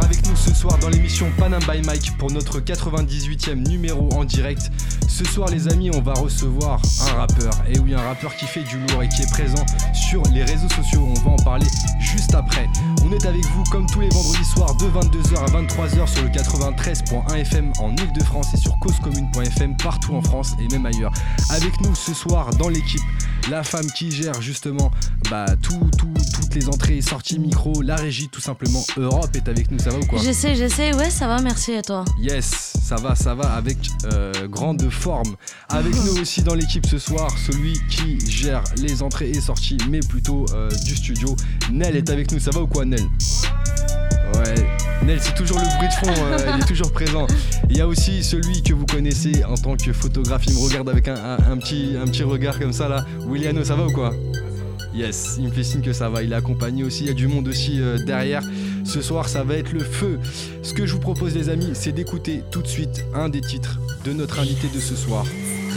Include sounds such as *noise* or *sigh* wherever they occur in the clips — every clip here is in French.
avec nous ce soir dans l'émission Panam by Mike pour notre 98e numéro en direct. Ce soir les amis on va recevoir un rappeur, et oui un rappeur qui fait du lourd et qui est présent sur les réseaux sociaux, on va en parler juste après. On est avec vous comme tous les vendredis soirs de 22h à 23h sur le 93.1 FM en Ile-de-France et sur causecommune.fm partout en France et même ailleurs. Avec nous ce soir dans l'équipe, la femme qui gère justement bah, tout, toutes les entrées et sorties micro, la régie tout simplement. Europe est avec nous, ça va ou quoi? J'essaie, j'essaie, ouais ça va, merci à toi? Yes, ça va, ça va, avec euh, grande forme. Avec nous aussi dans l'équipe ce soir, celui qui gère les entrées et sorties, mais plutôt euh, du studio. Nel est avec nous, ça va ou quoi Nel? Ouais, Nel, c'est toujours le bruit de fond, euh, il est toujours présent. Il y a aussi celui que vous connaissez en tant que photographe, il me regarde avec un, petit, un petit regard comme ça là. Williano, ça va ou quoi? Yes, il me fait signe que ça va. Il est accompagné aussi, il y a du monde aussi euh, derrière. Ce soir, ça va être le feu. Ce que je vous propose, les amis, c'est d'écouter tout de suite un des titres de notre invité de ce soir.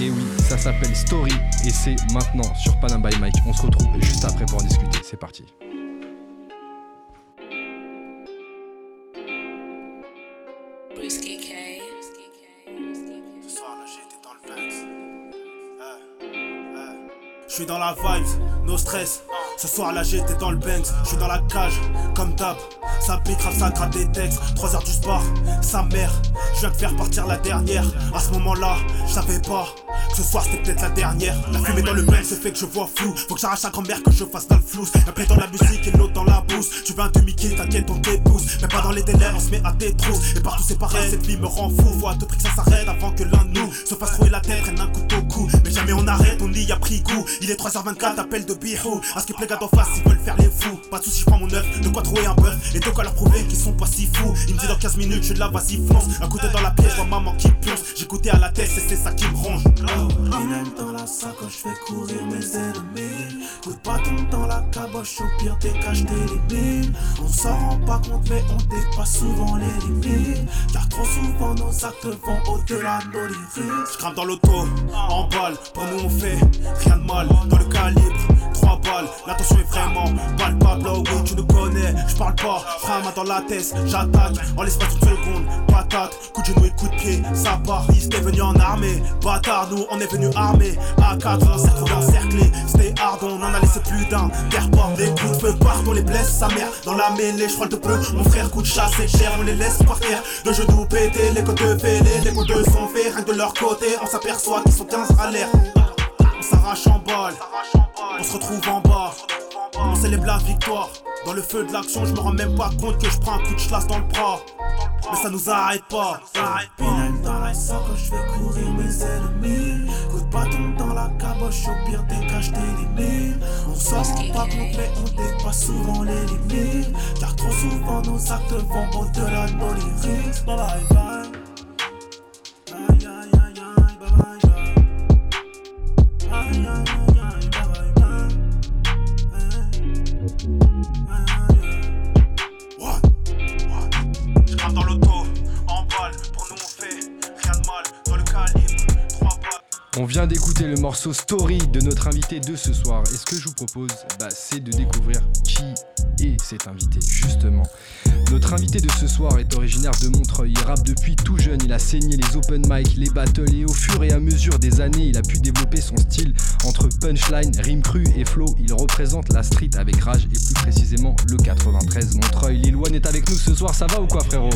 Et oui, ça s'appelle Story et c'est maintenant sur Panam by Mike. On se retrouve juste après pour en discuter. C'est parti. Je suis dans la vibe, no stress. Ce soir là j'étais dans le Banks, je suis dans la cage, comme d'hab. Ça pique, ça gratte des textes. 3 heures du sport, sa mère. Je viens de faire partir la dernière. À ce moment-là, je savais pas ce soir c'était peut-être la dernière. La fumée dans le bain, c'est fait que je vois flou. Faut que j'arrache la grand-mère que je fasse dans le flou. Un dans la musique et l'autre dans la bouse. Tu veux un demi-kill, t'inquiète, on t'épouse. Mais pas dans les délais, on se met à tes trous. Et partout c'est pareil, cette vie me rend fou. Faut à tout prix que ça s'arrête avant que l'un de nous se fasse trouver la tête, prenne un couteau au cou. Mais jamais on arrête, on y a pris goût. Il est 3h24, appel de bihou. À ce que les gars d'en face, ils veulent faire les fous. Pas de soucis, je prends mon œuf, de quoi trouver un bœuf? Et de quoi leur prouver qu'ils sont pas si fous? Il me dit dans 15 minutes, je la vas-y fonce. Un côté dans la pièce, vois maman qui pionce. J'écoutais à la tête, et c'est ça qui me ronge dans la sacoche, fais courir mes ennemis. Coûte pas ton temps la caboche, au pire t'es cache tes limites. On s'en rend pas compte, mais on dépasse souvent les limites. Car trop souvent nos actes vont au-delà de nos lyrics. J'crame dans l'auto, en balle, pour nous on fait rien de mal. Dans le calibre, 3 balles, l'attention est vraiment palpable. Oh oui, tu nous connais, j'parle pas, frama dans la tête, j'attaque en l'espace d'une seconde. Patate, coup de genou et coup de pied, ça part. Ils étaient venus en armée, bâtard, nous on est venus armés. A4, on s'est retrouvé encerclé. C'était hard, on en a laissé plus d'un. Terre des coups de feu partout, les blesse sa mère. Dans la mêlée, je de peu. Mon frère coup de chasse, c'est cher, on les laisse par terre. De genoux pétés, les côtes fêlées, les coups de sont faits. Rien de leur côté, on s'aperçoit qu'ils sont 15 à l'air. On s'arrache en balle, on se retrouve en bas. On célèbre la victoire. Dans le feu de l'action, je me rends même pas compte que je prends un coup de chasse dans le bras. Mais ça nous arrête pas. Pinel dans la quand je fais courir mes ennemis. Coûte pas ton temps la caboche, au pire décache tes limites. On s'en rend pas compte, mais on dépasse souvent les limites. Car trop souvent nos actes vont au-delà de nos lyrics. Bye bye bye. On vient d'écouter le morceau Story de notre invité de ce soir. Et ce que je vous propose, bah, c'est de découvrir qui est cet invité, justement. Notre invité de ce soir est originaire de Montreuil. Il rappe depuis tout jeune, il a saigné les open mic, les battles et au fur et à mesure des années, il a pu développer son style entre punchline, rime cru et flow. Il représente la street avec rage et plus précisément le 93 Montreuil. Lil One est avec nous ce soir, ça va ou quoi frérot?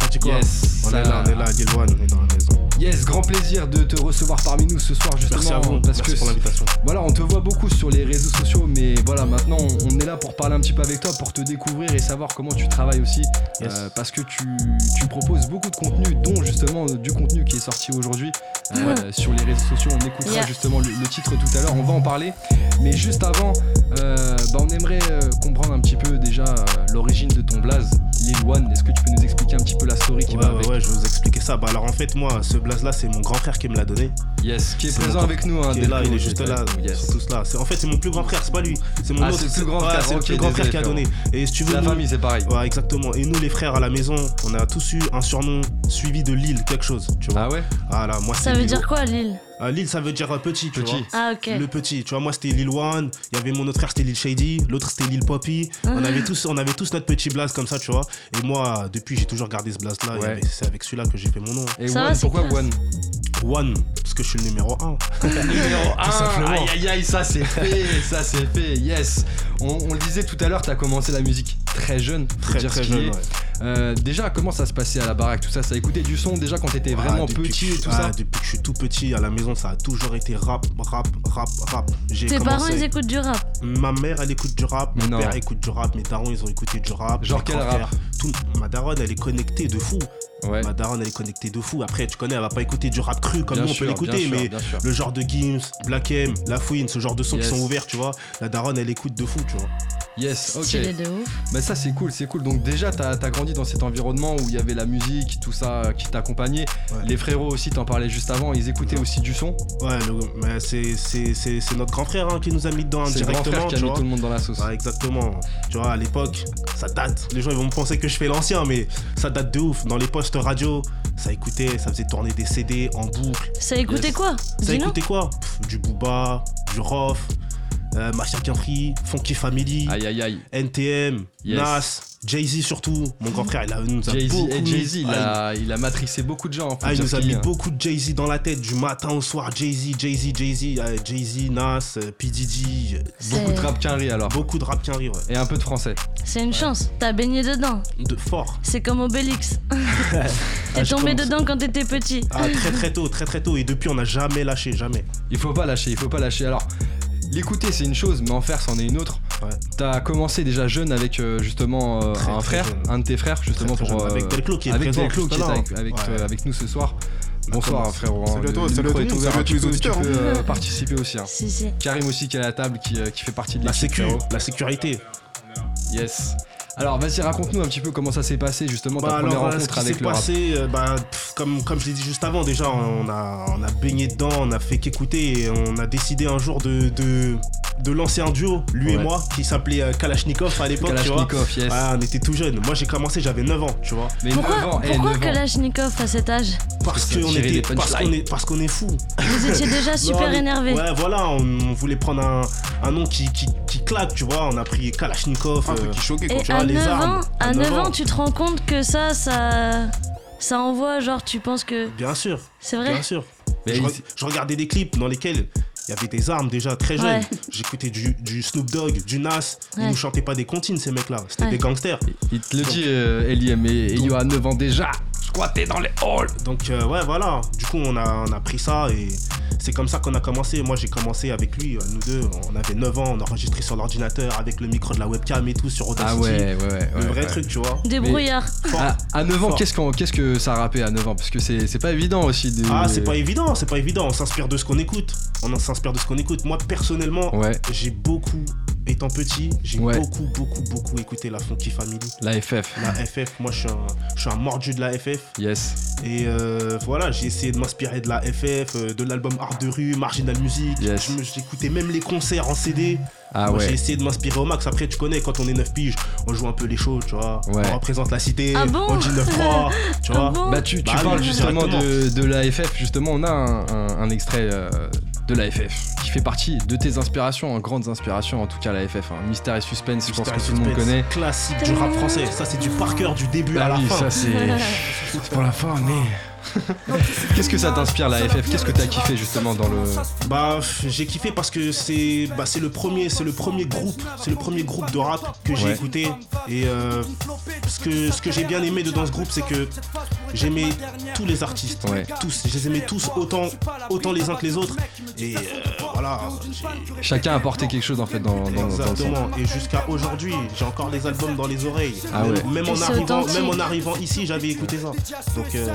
Ça dit quoi yes, On est là, on est là, Lil One, on est dans la maison. Yes, grand plaisir de te recevoir parmi nous ce soir justement. Merci à vous, parce merci que pour l'invitation. Voilà, on te voit beaucoup sur les réseaux sociaux, mais voilà, maintenant on est là pour parler un petit peu avec toi, pour te découvrir et savoir comment tu travailles aussi, euh, parce que tu, tu, proposes beaucoup de contenu, dont justement du contenu qui est sorti aujourd'hui euh, sur les réseaux sociaux. On écoutera justement le, titre tout à l'heure, on va en parler. Mais juste avant, euh, bah, on aimerait comprendre un petit peu déjà l'origine de ton blaze. Lil One. Est-ce que tu peux nous expliquer un petit peu la story qui Ouais, va ouais, avec ouais, je vais vous expliquer ça. Bah alors en fait, moi, ce blaze là, c'est mon grand frère qui me l'a donné. Yes, qui est, présent avec nous. Hein, qui est là, il est juste là. Yes. là. C'est- En fait, c'est mon plus grand frère, c'est pas lui. C'est mon Ah, autre. c'est le plus grand ouais, frère, c'est le ok, plus grand frère qui a donné. Et si tu veux, la nous- famille, c'est pareil. Ouais, exactement. Et nous, les frères à la maison, on a tous eu un surnom suivi de Lille, quelque chose. Tu vois. Ah ouais? Voilà, moi, Ça veut dire quoi, Lille Ah, Lille, ça veut dire euh, petit, tu Petit. vois. Ah, ok. Le petit, tu vois, moi c'était Lil One, il y avait mon autre frère c'était Lil Shady, l'autre c'était Lil Poppy. On avait tous, on avait tous notre petit blaze comme ça, tu vois. Et moi, depuis, j'ai toujours gardé ce blaze là. Ouais. C'est avec celui-là que j'ai fait mon nom. Et Ça One, va, pourquoi classe. One One, parce que je suis le numéro 1. *laughs* Numéro Tout simplement. Aïe aïe aïe, ça c'est *laughs* fait, ça c'est fait, yes. On, on le disait tout à l'heure, t'as commencé la musique très jeune, Très dire très ce qui jeune. est. ouais. Euh, déjà, comment ça se passait à la baraque, tout ça? Ça écoutait du son déjà quand t'étais Ah, vraiment petit que et je- tout ah, ça? Depuis que je suis tout petit à la maison, ça a toujours été rap, rap, rap, rap. Tes parents, ils écoutent du rap? Ma mère, elle écoute du rap, mon non. père écoute du rap, mes darons, ils ont écouté du rap. Genre quel rap? tout, Ma daronne, elle est connectée de fou. Ouais. Ma daronne, elle est connectée de fou. Après, tu connais, elle va pas écouter du rap cru comme Bien nous, on sûr, peut l'écouter, mais le genre de Gims, Black M, La Fouine, ce genre de sons Yes. qui sont ouverts, tu vois. La daronne, elle écoute de fou, tu vois. Yes, ok. Stylé de ouf. Bah ça c'est cool, c'est cool. Donc déjà t'as as grandi dans cet environnement où il y avait la musique, tout ça euh, qui t'accompagnait. Ouais. Les frérots aussi, t'en parlais juste avant, ils écoutaient Ouais. aussi du son. Ouais, le- mais c'est- c'est c'est- c'est notre grand frère hein, qui nous a mis dedans C'est le grand directement, frère qui a mis vois. tout le monde dans la sauce. Ouais, exactement. Tu vois, à l'époque, ça date. Les gens ils vont me penser que je fais l'ancien, mais ça date de ouf. Dans les postes radio, ça écoutait, ça faisait tourner des CD en boucle. Ça écoutait Yes. quoi? Ça écoutait quoi? Pff, Du Booba, du Rof, euh, Mafia Funky Family, Aïe aïe aïe. NTM, Yes. Nas, Jay-Z surtout. Mon grand frère, il a, nous a Jay-Z, beaucoup mis- Jay-Z, il, Ah, a, il a matrixé beaucoup de gens. faut ah, il nous a mis a. beaucoup de Jay-Z dans la tête, du matin au soir. Jay-Z, Jay-Z, Jay-Z, euh, Jay-Z, Nas, euh, P. Diddy, Beaucoup de rap qu'un alors. beaucoup de rap qui arrive, ouais. Et un peu de français. C'est une chance. T'as baigné dedans. De fort. C'est comme Obélix. *laughs* Ah, T'es j'ai tombé dedans quand t'étais petit. Ah, très très tôt, très très tôt. Et depuis, on n'a jamais lâché, jamais. Il faut pas lâcher, il faut pas lâcher. Alors, l'écouter c'est une chose, mais en faire c'en est une autre. Ouais. T'as commencé déjà jeune avec euh, justement euh, Très, un très frère, jeune. un de tes frères justement Très, très pour jeune. Avec euh, Delclos qui est avec présent Delclos juste qui est là. avec, avec, Ouais. euh, avec nous ce soir. On Bonsoir frérot. Salut à toi, Le salut à tout est le monde, ouvert, salut à tu tous les peux- auditeurs, Tu peux hein. euh, participer aussi. hein. Si, si. Karim aussi qui est à la table, qui, euh, qui fait partie de La l'équipe. sécu, frérot. la sécurité. Yes. Alors vas-y raconte-nous un petit peu comment ça s'est passé justement ta Bah première alors, euh, ce rencontre qui avec s'est le rap. passé, euh, bah, pff, comme, comme je l'ai dit juste avant, déjà, on a, on a baigné dedans, on a fait qu'écouter et on a décidé un jour de, de, de lancer un duo, lui Ouais. et moi, qui s'appelait euh, Kalachnikov à l'époque, tu vois. Kalachnikov, yes. Ouais, on était tout jeunes. Moi, j'ai commencé, j'avais 9 ans, tu vois. Mais 9 ans, Pourquoi, eh, pourquoi 9 ans. Kalachnikov à cet âge? Parce qu'on était, parce qu'on est, parce qu'on est fou. Vous étiez *laughs* déjà super énervé. Ouais, voilà, on, on voulait prendre un, un nom qui, qui, qui claque, tu vois. On a pris Kalachnikov. Un euh, truc qui choquait quoi. Tu vois, à les 9 armes, ans, à à 9 9 ans, ans. tu te rends compte que ça, ça, ça envoie, genre, tu penses que bien sûr, c'est vrai bien sûr. Mais je, re- je regardais des clips dans lesquels il y avait des armes déjà très jeunes. Ouais. J'écoutais du, du Snoop Dogg, du Nas. Ils nous chantaient pas des comptines, ces mecs-là. C'était Ouais. des gangsters. Il te le dit euh, Eliem et, et Yo a 9 ans déjà. Squatté dans les halls. Donc, euh, ouais, voilà. Du coup, on a, on a pris ça et c'est comme ça qu'on a commencé. Moi, j'ai commencé avec lui. euh, Nous deux, on avait 9 ans. On enregistrait sur l'ordinateur avec le micro de la webcam et tout sur Audacity. Ah ouais, ouais, ouais. Le ouais, vrai ouais. truc, tu vois. Débrouillard. À, à 9 ans, qu'est-ce, qu'on- qu'est-ce que ça rappait à 9 ans? Parce que c'est, c'est pas évident aussi de. Ah, c'est pas évident, c'est pas évident. On s'inspire de ce qu'on écoute. On s'inspire de ce qu'on écoute. Moi, personnellement, Ouais, j'ai beaucoup, étant petit, j'ai Ouais. beaucoup, beaucoup, beaucoup écouté la Funky Family, la FF. la FF. Moi, je suis un, je suis un mordu de la FF. Yes, Et euh, voilà, j'ai essayé de m'inspirer de la FF, euh, de l'album Art de rue, Marginal Music. Yes. J'écoutais même les concerts en CD. ah Moi, J'ai ouais. essayé de m'inspirer au max. Après, tu connais, quand on est 9 piges, on joue un peu les shows, tu vois. Ouais. On représente la cité, Ah bon? On dit 9-3, tu *laughs* vois. Ah bon? Bah, tu, tu Bah oui, parles justement de, de la FF. Justement, on a un, un- un extrait euh, de la FF qui fait partie de tes inspirations, en grandes inspirations en tout cas, la FF. hein. Mystère et suspense, je pense que tout le monde connaît. Classique du rap français. Ça, c'est du par cœur du début à Bah la fin. ça c'est *laughs* pour la fin, mais. Qu'est-ce que ça t'inspire la FF Qu'est-ce que t'as kiffé justement dans le. Bah j'ai kiffé parce que c'est bah, c'est le premier c'est le premier groupe c'est le premier groupe de rap que j'ai Ouais. écouté et euh, ce que ce que j'ai bien aimé de dans ce groupe c'est que j'aimais tous les artistes Ouais. tous je les aimais tous autant autant les uns que les autres et euh, voilà Chacun a apporté quelque chose en fait dans, dans, dans le son. exactement et jusqu'à aujourd'hui j'ai encore les albums dans les oreilles Ah même, ouais. même en arrivant même en arrivant ici j'avais écouté ça donc euh,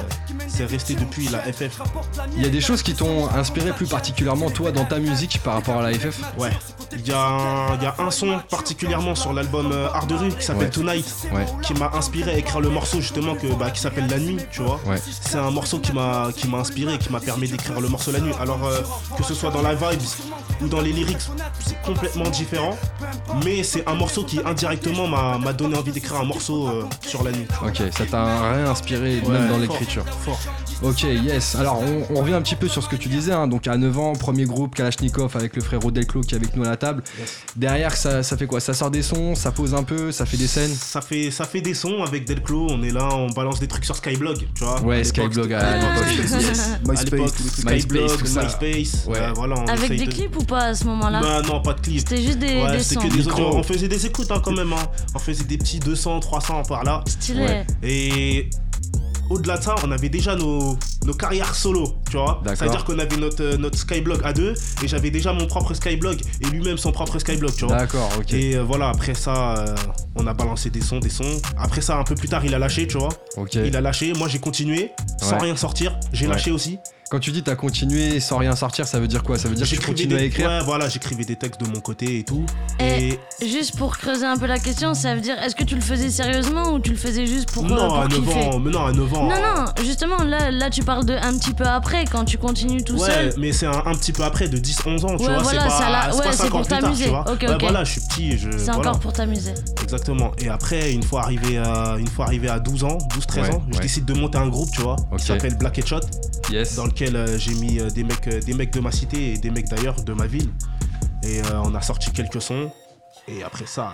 c'est resté depuis la FF Il y a des choses qui t'ont inspiré plus particulièrement toi dans ta musique par rapport à la FF ouais Il y, a un- il y a un son particulièrement sur l'album euh, Art de rue qui s'appelle Ouais. Tonight, Ouais. qui m'a inspiré à écrire le morceau justement que, bah, qui s'appelle La Nuit, tu vois. Ouais. C'est un morceau qui m'a qui m'a inspiré, qui m'a permis d'écrire le morceau La Nuit. Alors euh, que ce soit dans la vibes ou dans les lyrics, c'est complètement différent. Mais c'est un morceau qui indirectement m'a donné envie d'écrire un morceau euh, sur La Nuit. Ok, ça t'a réinspiré même dans l'écriture. Fort. Ok, yes. Alors, on, on revient un petit peu sur ce que tu disais. hein. Donc, à 9 ans, premier groupe Kalachnikov avec le frérot Delclos qui est avec nous à la table. Yes. Derrière, ça, ça fait quoi? Ça sort des sons, ça pose un peu, ça fait des scènes? Ça fait, ça fait des sons avec Delclo, on est là, on balance des trucs sur Skyblog, tu vois. Ouais, Skyblog à l'époque. *laughs* Yes. MySpace. Skyblog, MySpace. Ouais. euh, voilà, on Avec des de- clips ou pas à ce moment-là? Bah non, pas de clip. C'était juste des, Ouais, des sons. que des. On faisait des écoutes hein, quand même. hein. On faisait des petits 200, 300 par là. Stylé. Ouais. Et au-delà de ça, on avait déjà nos, nos carrières solo, tu vois. C'est-à-dire qu'on avait notre, euh, notre Skyblog à deux et j'avais déjà mon propre Skyblog et lui-même son propre Skyblog, tu vois. D'accord, ok. Et euh, voilà, après ça, euh, on a balancé des sons, des sons. Après ça, un peu plus tard, il a lâché, tu vois. ok. Il a lâché, moi j'ai continué, sans Ouais. rien sortir. J'ai Ouais. lâché aussi. Quand tu dis t'as continué sans rien sortir, ça veut dire quoi? Ça veut dire que tu continues à écrire? Ouais, voilà, j'écrivais des textes de mon côté et tout. Et juste pour creuser un peu la question, ça veut dire est-ce que tu le faisais sérieusement ou tu le faisais juste pour, euh, non, pour à 9 kiffer? ans, mais non, à 9 ans. Non, non, justement, là, là tu parles de un petit peu après, quand tu continues tout ouais, seul. mais c'est un, un petit peu après, de 10-11 ans, tu Ouais, vois. voilà, c'est pas, l'a- ouais, pas c'est 5 ans pour t'amuser. tu vois. Ok, Ouais, ok. voilà, je suis petit. Je, C'est voilà. encore pour t'amuser. Exactement. Et après, une fois arrivé à, une fois arrivé à 12 ans, 12-13 Ouais, ans, je ouais. décide de monter un groupe, tu vois, Ok. qui s'appelle Black Headshot, Yes. dans euh, j'ai mis euh, des, mecs, euh, des mecs de ma cité et des mecs d'ailleurs de ma ville. Et on a sorti quelques sons. Et après ça,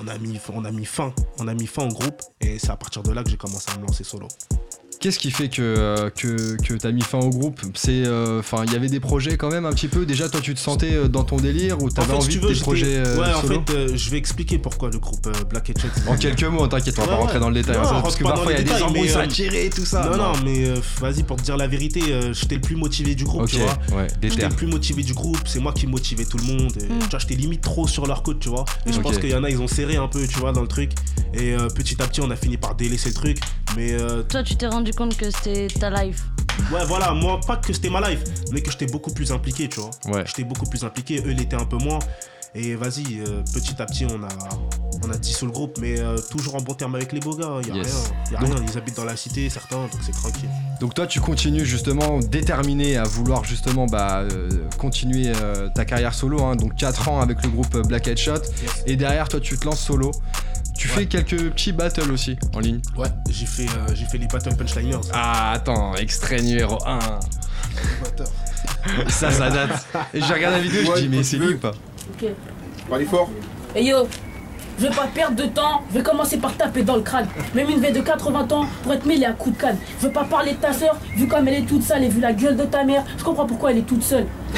on a, mis, on a mis fin. On a mis fin au groupe. Et c'est à partir de là que j'ai commencé à me lancer solo. Qu'est-ce qui fait que, euh, que, que t'as mis fin au groupe? C'est, euh, enfin, il y avait des projets quand même un petit peu. Déjà, toi, tu te sentais euh, dans ton délire ou t'avais en fait, envie si tu de tes projets euh, Ouais, en solo? fait, euh, je vais expliquer pourquoi le groupe euh, Black Headshot. En quelques mots, t'inquiète, on va Ouais, pas rentrer dans le détail. Non, hein, parce que parfois, il y a des embrouilles mais, à tirer, tout ça. Non, non, mais euh, vas-y, pour te dire la vérité, euh, j'étais le plus motivé du groupe, tu vois. ouais, J'étais le plus motivé du groupe, c'est moi qui motivais tout le monde. et, Mm. Tu vois, j'étais limite trop sur leur côte, tu vois. Et je pense qu'il y en a, ils ont serré un peu, tu vois, dans le truc. Et petit à petit, on a fini par délaisser le truc. Mais euh, Toi, tu t'es rendu compte que c'était ta life. ouais, voilà, moi, pas que c'était ma life, mais que j'étais beaucoup plus impliqué, tu vois. Ouais. J'étais beaucoup plus impliqué, eux l'étaient un peu moins. Et vas-y, euh, petit à petit, on a, on a dissous le groupe, mais euh, toujours en bon terme avec les beaux gars. Il y a Yes. rien, y a Donc- rien. Ils habitent dans la cité, certains, donc c'est tranquille. Donc toi, tu continues justement déterminé à vouloir justement bah, euh, continuer euh, ta carrière solo. hein. donc 4 ans avec le groupe Black Headshot. Yes. Et derrière, toi, tu te lances solo. Tu Ouais. fais quelques petits battles aussi en ligne. Ouais, j'ai fait, euh, j'ai fait les Battle Punchliners. Ah, attends, extrait numéro 1. Ça, ça date. Et j'ai regardé la vidéo, je dis, mais c'est lui ou pas Ok. Parlez fort. Et yo, je vais pas perdre de temps, je vais commencer par taper dans le crâne. Même une veille de 80 ans pour être mêlée à coups de canne. Je veux pas parler de ta soeur, vu comme elle est toute sale et vu la gueule de ta mère, je comprends pourquoi elle est toute seule. *laughs*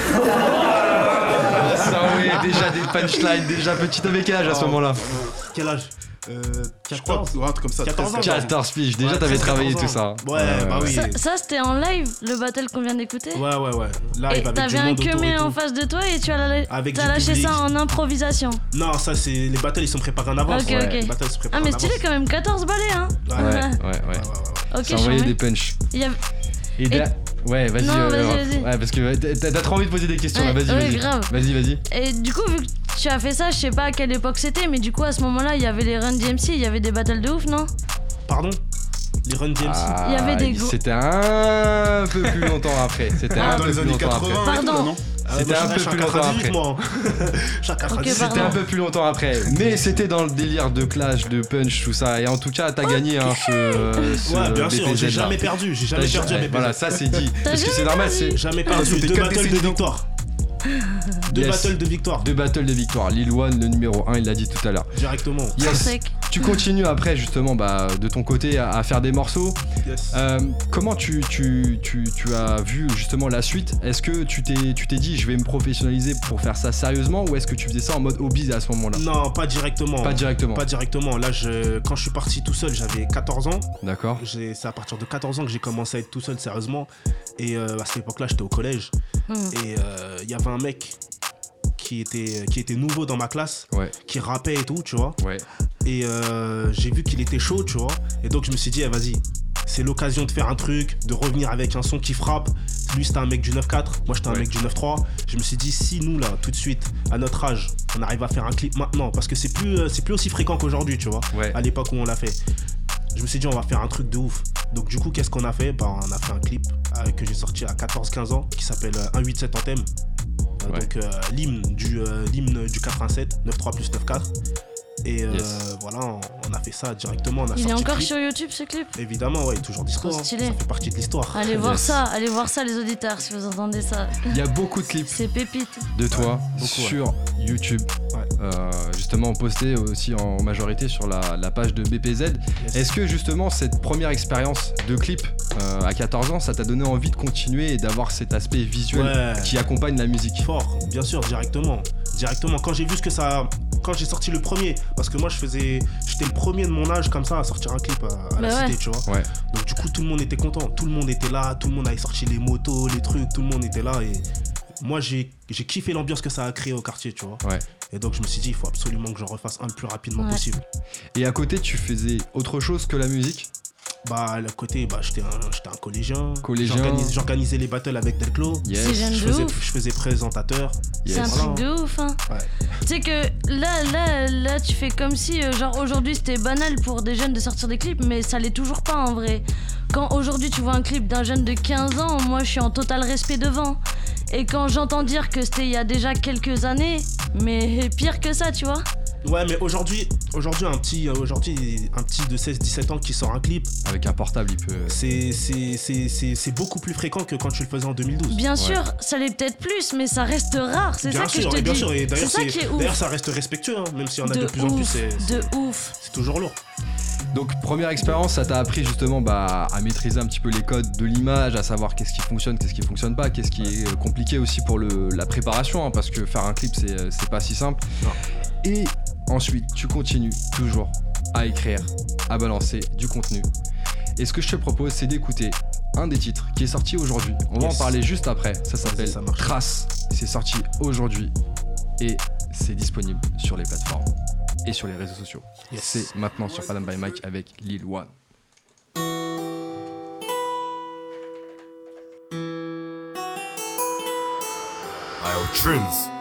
Ça, oui, déjà des punchlines, déjà petit avec âge à ce moment-là Quel âge? Euh, Je crois 14 que- ouais, un truc comme ça. 14 ans. 14 piges, déjà Ouais, t'avais 13, travaillé 14 tout ça. Ouais, bah oui. Ça, ça, c'était en live, le battle qu'on vient d'écouter? Ouais, ouais, ouais. Et Live t'avais un et tout. en face de toi et tu as, la- Avec t'as du lâché public. ça en improvisation. Non, ça, c'est. Les battles, ils sont préparés en avance. Ok, ouais. ok. Les battles Ah, mais stylé quand même, 14 balais, hein Ouais, Ouais, ouais, ouais. Ok, Ça envoyait des punchs. Il y avait- Et derrière- Ouais, vas-y. Non, euh, vas-y, vas-y. Ouais, parce que t'as t'as trop envie de poser des questions là, vas-y, ouais, vas-y. grave. Vas-y, vas-y. Et du coup, vu que tu as fait ça, je sais pas à quelle époque c'était, mais du coup, à ce moment-là, il y avait les Run DMC, il y avait des battles de ouf, non? Pardon? Les Run DMC Ah, Il y avait des gros- C'était un peu plus longtemps après. C'était Ah, un Dans peu les plus années longtemps 80 après. Pardon. non? C'était moi, un peu plus longtemps 98, après. moi. Je suis à 98. pardon. C'était un peu plus longtemps après, mais c'était dans le délire de clash, de punch, tout ça. Et en tout cas, t'as gagné hein, ce, ce Ouais, bien sûr, j'ai jamais perdu. J'ai jamais perdu Voilà, ça c'est dit. Parce que c'est normal, perdu c'est Jamais perdu. c'était Deux battles de victoire. Deux Yes. battles de victoire. deux battles de victoire. Lil One, le numéro 1, il l'a dit tout à l'heure. Directement. Yes. Tu continues après justement bah, de ton côté à, à faire des morceaux. Yes. Euh, comment tu, tu, tu, tu as vu justement la suite? Est-ce que tu t'es tu t'es dit je vais me professionnaliser pour faire ça sérieusement ou est-ce que tu faisais ça en mode hobby à ce moment-là? Non, pas directement. Pas directement. Pas directement. Là, je, quand je suis parti tout seul, j'avais 14 ans. D'accord. J'ai- C'est à partir de 14 ans que j'ai commencé à être tout seul sérieusement. Et euh, à cette époque-là, j'étais au collège. Hmm. Et euh, il y avait un mec qui était, qui était nouveau dans ma classe, Ouais, qui rappait et tout, tu vois. ouais. Et euh, j'ai vu qu'il était chaud, tu vois. Et donc je me suis dit, eh, vas-y, c'est l'occasion de faire un truc, de revenir avec un son qui frappe. Lui, c'était un mec du 9-4, moi, j'étais un mec du 9-3. Je me suis dit, si nous, là, tout de suite, à notre âge, on arrive à faire un clip maintenant, parce que c'est plus, euh, c'est plus aussi fréquent qu'aujourd'hui, tu vois, à l'époque où on l'a fait. Je me suis dit, on va faire un truc de ouf. Donc, du coup, qu'est-ce qu'on a fait? Bah, On a fait un clip euh, que j'ai sorti à 14-15 ans qui s'appelle euh, 187 en thème. Euh, Ouais. Donc, euh, l'hymne du, euh, l'hymne du 87, 9-3 plus 9-4. Et euh, Yes. voilà, on, on a fait ça directement. On a Il est encore clip. sur YouTube ce clip? Évidemment, ouais, toujours dispo. Trop hein. stylé. Ça fait partie de l'histoire. Allez voir ça, allez voir ça les auditeurs si vous entendez ça. Il y a beaucoup de clips C'est pépite. de toi beaucoup, sur YouTube. Ouais. Euh, justement posté aussi en majorité sur la, la page de BPZ. Yes. Est-ce que justement cette première expérience de clip euh, à 14 ans, ça t'a donné envie de continuer et d'avoir cet aspect visuel Ouais. qui accompagne la musique? Fort, bien sûr, directement. Directement. Quand j'ai vu ce que ça. Quand j'ai sorti le premier, parce que moi je faisais. J'étais le premier de mon âge comme ça à sortir un clip à, à la Bah ouais. cité, tu vois. Ouais. Donc du coup tout le monde était content. Tout le monde était là, tout le monde avait sorti les motos, les trucs, tout le monde était là et. Moi j'ai j'ai kiffé l'ambiance que ça a créé au quartier, tu vois. Ouais. Et donc je me suis dit, il faut absolument que j'en refasse un le plus rapidement Ouais. possible. Et à côté, tu faisais autre chose que la musique? Bah, à le côté, bah, j'étais un, j'étais un collégien. Collégien. J'organisais les battles avec Delclos. Yes. C'est jeune Je de faisais, ouf. je faisais présentateur. Yes. C'est un Voilà. truc de ouf, hein. Ouais. Tu sais que là, là, là, tu fais comme si, euh, genre, aujourd'hui c'était banal pour des jeunes de sortir des clips, mais ça l'est toujours pas en vrai. Quand aujourd'hui tu vois un clip d'un jeune de 15 ans, moi je suis en total respect devant. Et quand j'entends dire que c'était il y a déjà quelques années, mais pire que ça, tu vois. Ouais, mais aujourd'hui, aujourd'hui un petit, euh, aujourd'hui un petit de 16-17 ans qui sort un clip, Avec un portable, il peut. c'est, c'est, c'est, c'est, c'est beaucoup plus fréquent que quand tu le faisais en 2012. Bien sûr, ça l'est peut-être plus, mais ça reste rare. C'est ça Bien que je sûr, te bien dis. sûr, et d'ailleurs, ça c'est- qui est ouf. d'ailleurs, ça reste respectueux, hein, même s'il y en a de, de plus en plus, de ouf. c'est toujours lourd. Donc première expérience, ça t'a appris justement bah, à maîtriser un petit peu les codes de l'image, à savoir qu'est-ce qui fonctionne, qu'est-ce qui fonctionne pas, qu'est-ce qui est euh, compliqué aussi pour le, la préparation, hein, parce que faire un clip c'est euh, pas si simple. Non. Et ensuite, tu continues toujours à écrire, à balancer du contenu. Et ce que je te propose, c'est d'écouter un des titres qui est sorti aujourd'hui. On va Yes. en parler juste après. Ça s'appelle. Trace. C'est sorti aujourd'hui et c'est disponible sur les plateformes et sur les réseaux sociaux. Yes. C'est maintenant sur Panam by Mike avec Lil One. Ayo,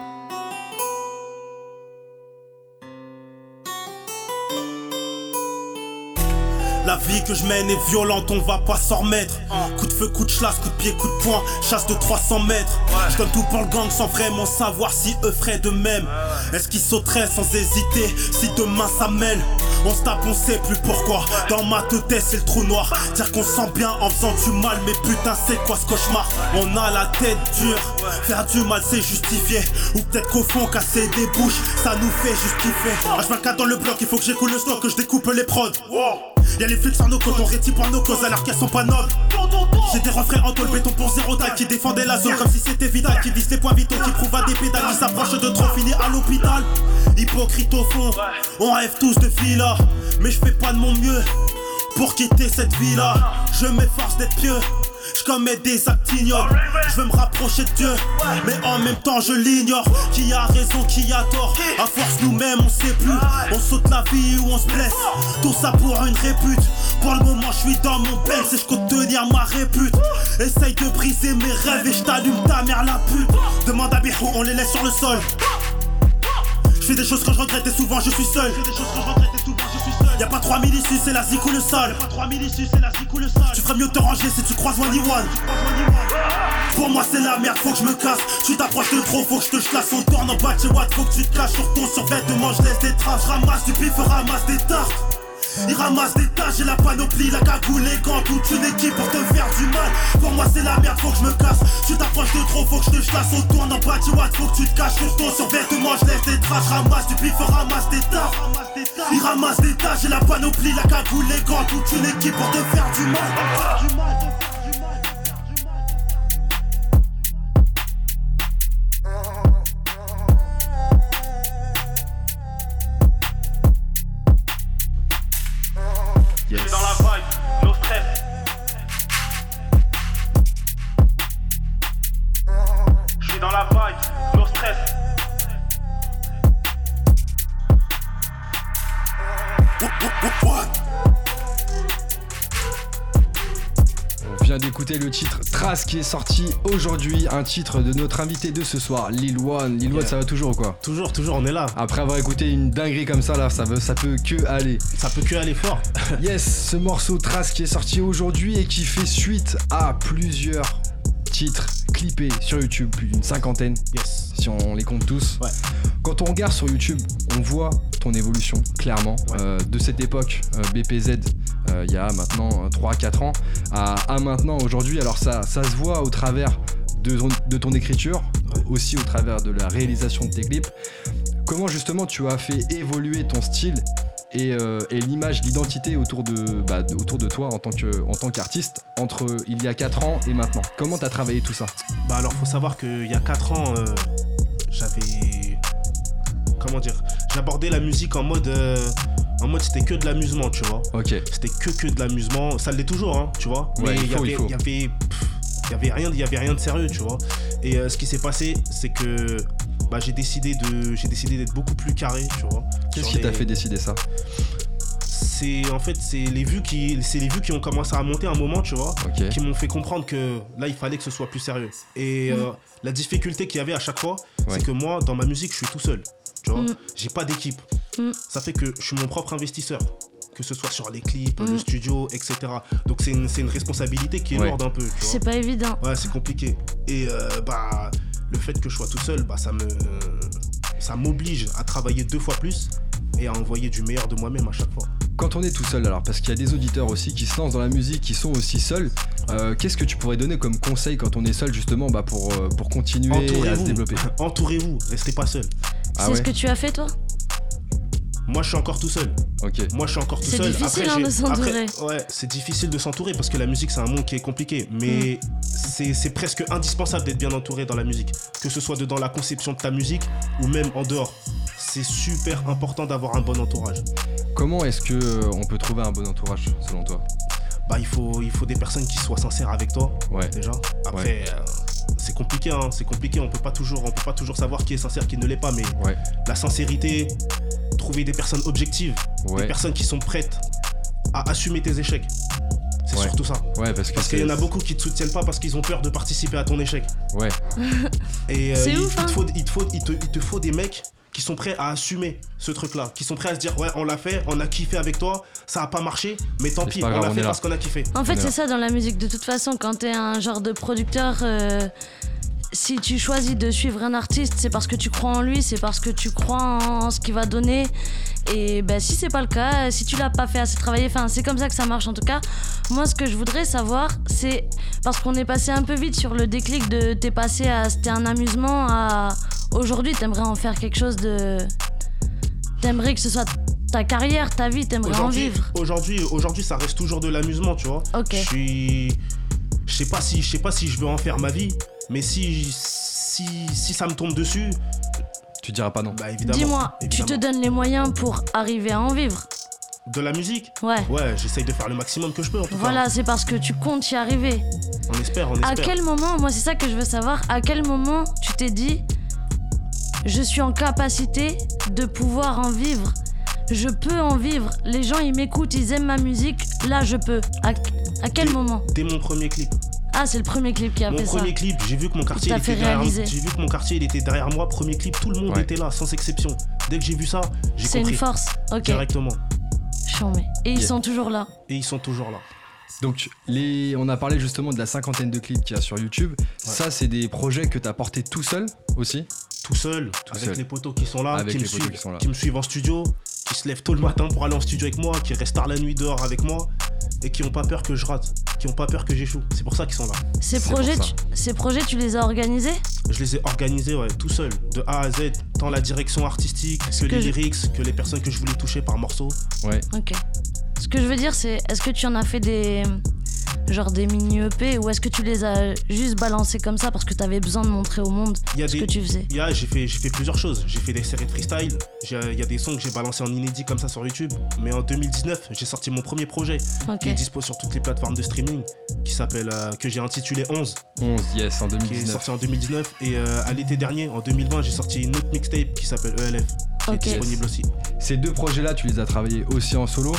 La vie que je mène est violente, on va pas s'en remettre. Coup de feu, coup de chasse, coup de pied, coup de poing, chasse de 300 mètres. Je donne tout pour le gang sans vraiment savoir si eux feraient de même. Est-ce qu'ils sauteraient sans hésiter si demain ça mène? On se tape, on sait plus pourquoi. Dans ma tête, c'est le trou noir. Dire qu'on sent bien en faisant du mal, mais putain, c'est quoi ce cauchemar? On a la tête dure, faire du mal, c'est justifié. Ou peut-être qu'au fond, casser des bouches, ça nous fait juste kiffer. H24 dans le bloc, il faut que j'écoule le stock, que je découpe les prods. Y'a les flics sur nos côtes, on rétit pour nos causes alors qu'elles sont pas nobles. J'ai des refrains en tôle béton pour zéro taille qui défendaient la zone comme si c'était vital, qui vise les points vitaux, qui prouve à des pédales, qui s'approche de trop fini à l'hôpital. Hypocrite au fond, on rêve tous de villa, mais je fais pas de mon mieux pour quitter cette vie-là. Je m'efforce d'être pieux. Je commets des actes ignobles, je veux me rapprocher de Dieu, mais en même temps je l'ignore. Qui a raison, qui a tort? À force nous-mêmes on sait plus, on saute la vie ou on se blesse. Tout ça pour une répute. Pour le moment je suis dans mon Benz et je compte tenir ma répute. Essaye de briser mes rêves et je t'allume ta mère la pute. Demande à Birou, on les laisse sur le sol. Je fais des choses que je regrette et souvent je suis seul. Y'a pas 3000 issues, c'est la zik ou le sale. Tu ferais mieux de te ranger si tu croises One One. Pour moi c'est la merde, faut que je me casse. Tu t'approches de trop, faut que je te classe. On tourne en bas de chez Watt, faut que tu te caches sur ton survêtement. Je laisse des traces, ramasse du pif, ramasse des tartes. Il ramasse des tâches, j'ai la panoplie, la cagoule, les gants, toute une équipe pour te faire du mal. Pour moi c'est la merde, faut que je me casse. Tu t'approches de trop, faut que je te chasse. On tourne en bas de Watt, faut que tu te caches sur ton survêtement. Je laisse des traces, ramasse du pif, ramasse des tartes. Il ramasse des tâches, j'ai la panoplie, la cagoule, les gants, toute une équipe pour te faire du mal. Qui est sorti aujourd'hui, un titre de notre invité de ce soir, Lil One. Lil One, ça va toujours ou quoi? Toujours, toujours, on est là. Après avoir écouté une dinguerie comme ça, là, ça, veut, ça peut que aller. Ça peut que aller fort. *laughs* Yes, ce morceau Trace qui est sorti aujourd'hui et qui fait suite à plusieurs titres clippés sur YouTube, plus d'une cinquantaine, Yes. si on les compte tous. Ouais. Quand on regarde sur YouTube, on voit ton évolution, clairement, Ouais. euh, de cette époque, euh, BPZ, il y a maintenant 3-4 ans, à, maintenant, aujourd'hui. Alors ça, ça se voit au travers de ton, de ton écriture, aussi au travers de la réalisation de tes clips. Comment justement tu as fait évoluer ton style et, euh, et l'image, l'identité autour de, bah, de- autour de toi en tant en qu'artiste entre il y a 4 ans et maintenant? Comment t'as travaillé tout ça? Bah alors faut savoir qu'il y a 4 ans, euh, j'avais... Comment dire J'abordais la musique en mode... euh, en mode c'était que de l'amusement, tu vois. Ok, C'était que que de l'amusement. Ça l'est toujours, hein, tu vois. Ouais, Mais il y faut, il avait, faut. y avait, pff, y avait rien, il y avait rien de sérieux, tu vois. Et euh, ce qui s'est passé, c'est que bah, j'ai décidé de, j'ai décidé d'être beaucoup plus carré, tu vois. qu'est-ce qui t'a fait décider ça? C'est en fait c'est les vues qui, c'est les vues qui ont commencé à monter à un moment, tu vois qui m'ont fait comprendre que là il fallait que ce soit plus sérieux. Et euh, la difficulté qu'il y avait à chaque fois, Ouais. c'est que moi dans ma musique je suis tout seul. Tu vois, Mm. j'ai pas d'équipe. Mm. Ça fait que je suis mon propre investisseur. Que ce soit sur les clips, Mm. le studio, etc. Donc c'est une, c'est une responsabilité qui est Ouais. lourde un peu. C'est pas évident. Ouais, c'est compliqué. Et euh, bah le fait que je sois tout seul, bah ça me ça m'oblige à travailler deux fois plus et à envoyer du meilleur de moi-même à chaque fois. Quand on est tout seul, alors parce qu'il y a des auditeurs aussi qui se lancent dans la musique, qui sont aussi seuls, euh, qu'est-ce que tu pourrais donner comme conseil quand on est seul justement bah, pour, euh, pour continuer à se Entourez-vous. développer *laughs* Entourez-vous, restez pas seul. Ah c'est ouais ce que tu as fait toi? Moi je suis encore tout seul. Ok, Moi, je suis encore tout C'est seul. difficile, Après, hein, j'ai- de s'entourer. après, Ouais, c'est difficile de s'entourer parce que la musique, c'est un monde qui est compliqué. Mais Mm. c'est c'est presque indispensable d'être bien entouré dans la musique. Que ce soit de- dans la conception de ta musique ou même en dehors. C'est super important d'avoir un bon entourage. Comment est-ce que euh, on peut trouver un bon entourage selon toi? Bah, il faut, il faut des personnes qui soient sincères avec toi, Ouais, déjà. Après, euh, c'est compliqué, hein, c'est compliqué. On peut pas toujours, on peut pas toujours savoir qui est sincère, qui ne l'est pas. Mais ouais, la sincérité, trouver des personnes objectives, des personnes qui sont prêtes à assumer tes échecs. C'est Ouais. surtout ça. ouais, parce que Parce qu'il y en a beaucoup qui te soutiennent pas parce qu'ils ont peur de participer à ton échec. Ouais, Et euh, C'est il, ouf, il hein. te faut, il, te faut, il, te, il te faut des mecs qui sont prêts à assumer ce truc-là, qui sont prêts à se dire ouais on l'a fait, on a kiffé avec toi, ça a pas marché, mais tant pis, on l'a fait parce qu'on a kiffé. En fait, c'est ça dans la musique. De toute façon, quand t'es un genre de producteur, euh, si tu choisis de suivre un artiste, c'est parce que tu crois en lui, c'est parce que tu crois en ce qu'il va donner. Et ben, si c'est pas le cas, si tu l'as pas fait assez travailler, enfin, c'est comme ça que ça marche en tout cas. Moi, ce que je voudrais savoir, c'est parce qu'on est passé un peu vite sur le déclic de t'es passé à c'était un amusement à aujourd'hui, t'aimerais en faire quelque chose de. T'aimerais que ce soit ta carrière, ta vie, t'aimerais en vivre. aujourd'hui, aujourd'hui, ça reste toujours de l'amusement, tu vois. Ok. Je suis, je sais pas si, je sais pas si je veux en faire ma vie, mais si, si, si ça me tombe dessus, tu diras pas non. bah évidemment. Dis-moi, tu te donnes les moyens pour arriver à en vivre de la musique? Ouais. Ouais, j'essaye de faire le maximum que je peux. En tout Voilà, c'est parce que tu comptes y arriver. On espère, on À espère. quel moment, moi c'est ça que je veux savoir, à quel moment tu t'es dit, je suis en capacité de pouvoir en vivre je peux en vivre. Les gens, ils m'écoutent, ils aiment ma musique. Là, je peux. À, à quel Dès- moment? Dès mon premier clip. Ah, c'est le premier clip qui a Mon fait premier clip, j'ai vu que mon quartier t'a il fait était derrière réaliser. J'ai vu que mon quartier il était derrière moi. Premier clip, tout le monde Ouais. était là, sans exception. Dès que j'ai vu ça, ça. j'ai C'est compris une force. Ok, directement. chambé. Et ils Yeah. sont toujours là. Et ils sont toujours là. Donc, les... on a parlé justement de la cinquantaine de clips qu'il y a sur YouTube. Ça, c'est des projets que tu as portés tout seul aussi? Tout seul, Tout avec seul. les potos qui sont là, Avec qui, me suivent, qui sont là. qui me suivent en studio, qui se lèvent tôt le matin pour aller en studio avec moi, qui restent tard la nuit dehors avec moi et qui ont pas peur que je rate, qui ont pas peur que j'échoue. C'est pour ça qu'ils sont là. Ces projets, tu, ces projets, tu les as organisés? Je les ai organisés ouais, tout seul, de A à Z, tant la direction artistique que, que les je- lyrics, que les personnes que je voulais toucher par morceaux. Ouais. Ok. Ce que je veux dire, c'est est-ce que tu en as fait des. Genre des mini EP ou est-ce que tu les as juste balancés comme ça parce que tu avais besoin de montrer au monde Il y a ce des- que tu faisais? Il y a- j'ai fait, j'ai fait plusieurs choses. J'ai fait des séries de freestyle. Il y a des sons que j'ai balancés en inédit comme ça sur YouTube. Mais en 2019, j'ai sorti mon premier projet qui est dispo sur toutes les plateformes de streaming, qui s'appelle euh, que j'ai intitulé 11, 11, yes, en qui est 2019. sorti en 2019. Et euh, à l'été dernier, en 2020, j'ai sorti une autre mixtape qui s'appelle ELF, qui est disponible aussi. Ces deux projets-là, tu les as travaillés aussi en solo.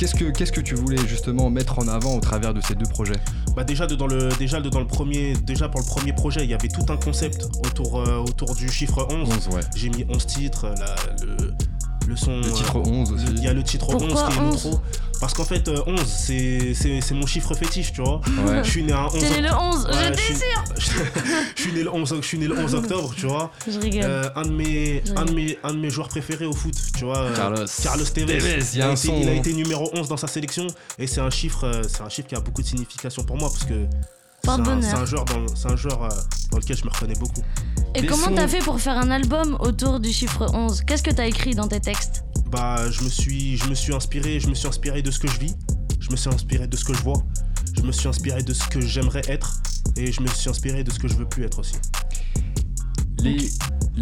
Qu'est-ce que, qu'est-ce que tu voulais justement mettre en avant au travers de ces deux projets? Bah déjà dans le déjà dans le premier déjà pour le premier projet, il y avait tout un concept autour euh, autour du chiffre 11. 11, ouais. J'ai mis 11 titres, la- le le son Le titre euh, 11 aussi. Il y a le titre Pourquoi 11 qui est 11? l'intro. Parce qu'en fait, euh, 11, c'est c'est- c'est mon chiffre fétiche, tu vois. Ouais. Je suis né un 11 T'es né le 11, Ouais, je *laughs* je suis né le 11 je suis né le 11 *laughs* octobre, tu vois. Je rigole. Euh, un, de mes, Je un, de mes, un de mes joueurs préférés au foot, tu vois. euh, Carlos. Carlos Tevez. Tevez, il a été, son, il a hein. été numéro 11 dans sa sélection et c'est un chiffre euh, c'est un chiffre qui a beaucoup de signification pour moi parce que c'est un, Porte-bonheur. c'est un joueur, dans, c'est un joueur euh, dans lequel je me reconnais beaucoup. Et comment sons- t'as fait pour faire un album autour du chiffre 11 Qu'est-ce que t'as écrit dans tes textes? Bah, je me suis, je me suis inspiré, je me suis inspiré de ce que je vis, je me suis inspiré de ce que je vois, je me suis inspiré de ce que j'aimerais être. Et je me suis inspiré de ce que je veux plus être aussi. Les,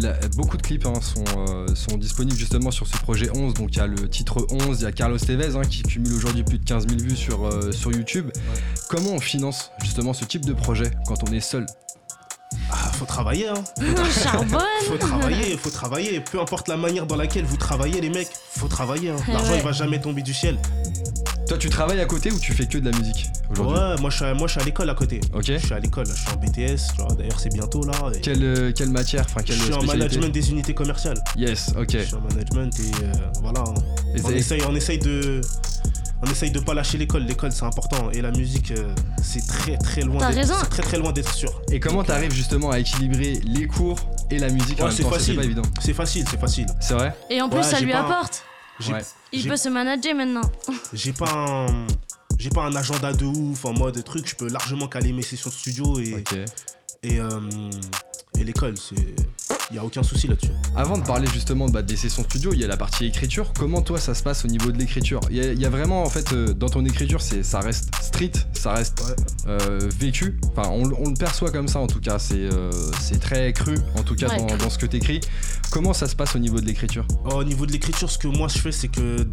la- beaucoup de clips hein, sont, euh, sont disponibles justement sur ce projet 11. Donc il y a le titre 11, il y a Carlos Tevez hein, qui cumule aujourd'hui plus de 15 000 vues sur, euh, sur YouTube. Comment on finance justement ce type de projet quand on est seul? Ah, faut travailler, hein. *laughs* Charbonne Faut travailler, faut travailler. Peu importe la manière dans laquelle vous travaillez, les mecs, faut travailler. hein. Eh L'argent, ouais. il va jamais tomber du ciel. Toi tu travailles à côté ou tu fais que de la musique aujourd'hui Ouais, moi je suis à, moi, je suis à l'école à côté. Ok. Je suis à l'école, là, je suis en BTS, d'ailleurs c'est bientôt là. et Quelle, euh, quelle matière Enfin quelle je suis en management des unités commerciales. Yes, ok. Je suis en management et euh, voilà. hein. Et On essaye, on essaye de. On essaye de pas lâcher l'école, l'école c'est important et la musique euh, c'est très très loin T'as d'être raison. c'est très très loin d'être sûr. Et comment t'arrives justement à équilibrer les cours et la musique en Ouais, même c'est temps? C'est facile. pas évident. C'est facile, c'est facile. C'est vrai? Et en plus, Ouais, ça lui pas- apporte. Ouais. Il peut se manager maintenant. *laughs* j'ai pas un j'ai pas un agenda de ouf en mode truc, je peux largement caler mes sessions de studio et, euh, et l'école, c'est y a aucun souci là-dessus. Avant de parler justement bah, des sessions studio, il y a la partie écriture. Comment toi ça se passe au niveau de l'écriture? Il y, a- il y a vraiment en fait euh, dans ton écriture, c'est ça reste street, ça reste Ouais. euh, vécu. Enfin, on, on le perçoit comme ça en tout cas. C'est euh, c'est très cru en tout cas Ouais, dans, ce que t'écris. Comment ça se passe au niveau de l'écriture? Au niveau de l'écriture, ce que moi je fais, c'est que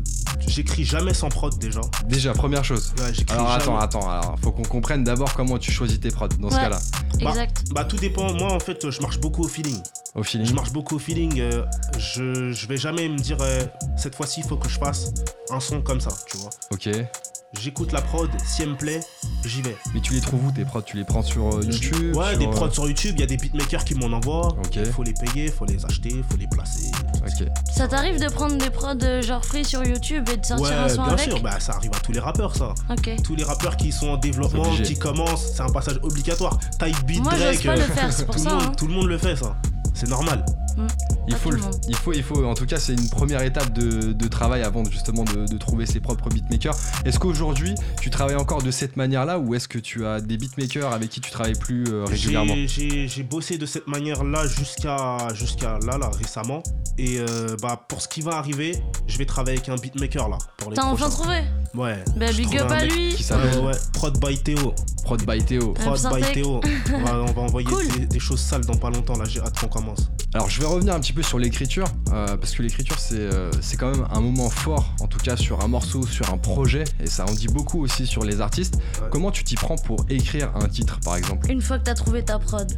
j'écris jamais sans prod déjà. Déjà première chose. Ouais, j'écris Alors jamais. attends, attends. Alors faut qu'on comprenne d'abord comment tu choisis tes prods dans ce cas-là. Bah, Exact. Bah tout dépend. Moi en fait, je marche beaucoup au feeling. Au feeling. Je marche beaucoup au feeling. euh, je, je vais jamais me dire euh, cette fois-ci il faut que je fasse un son comme ça, tu vois. Ok. J'écoute la prod, si elle me plaît, j'y vais. Mais tu les trouves où tes prods? Tu les prends sur euh, YouTube Ouais, sur, des prods sur YouTube, il y a des beatmakers qui m'en envoient. Ok. Il faut les payer, faut les acheter, faut les placer. Ok. Ça t'arrive de prendre des prods genre free sur YouTube et de sortir Ouais, un son bien avec? sûr, bah ça arrive à tous les rappeurs ça. Ok. Tous les rappeurs qui sont en développement, qui commencent, c'est un passage obligatoire. Type beat, Moi, Drake, pas le faire, c'est *laughs* pour tout, ça, le monde, hein. tout le monde le fait ça. C'est normal. Il Pas faut, le- il faut, il faut, en tout cas, c'est une première étape de, de travail avant de- justement de, de trouver ses propres beatmakers. Est-ce qu'aujourd'hui, tu travailles encore de cette manière-là ou est-ce que tu as des beatmakers avec qui tu travailles plus euh, régulièrement? J'ai- bossé de cette manière-là jusqu'à jusqu'à là, là, récemment. Et euh, bah, pour ce qui va arriver, je vais travailler avec un beatmaker là. T'as enfin trouvé? Ouais. Bah, big up à lui Qui ouais, Prod by Théo. Prod by Théo. Prod by. Théo. On va, on va envoyer *laughs* Cool. des, des choses sales dans pas longtemps là, j'ai hâte qu'on commence. Alors, je vais revenir un petit peu sur l'écriture euh, parce que l'écriture, c'est euh, c'est quand même un moment fort, en tout cas sur un morceau, sur un projet, et ça en dit beaucoup aussi sur les artistes. Ouais. Comment tu t'y prends pour écrire un titre, par exemple? Une fois que t'as trouvé ta prod.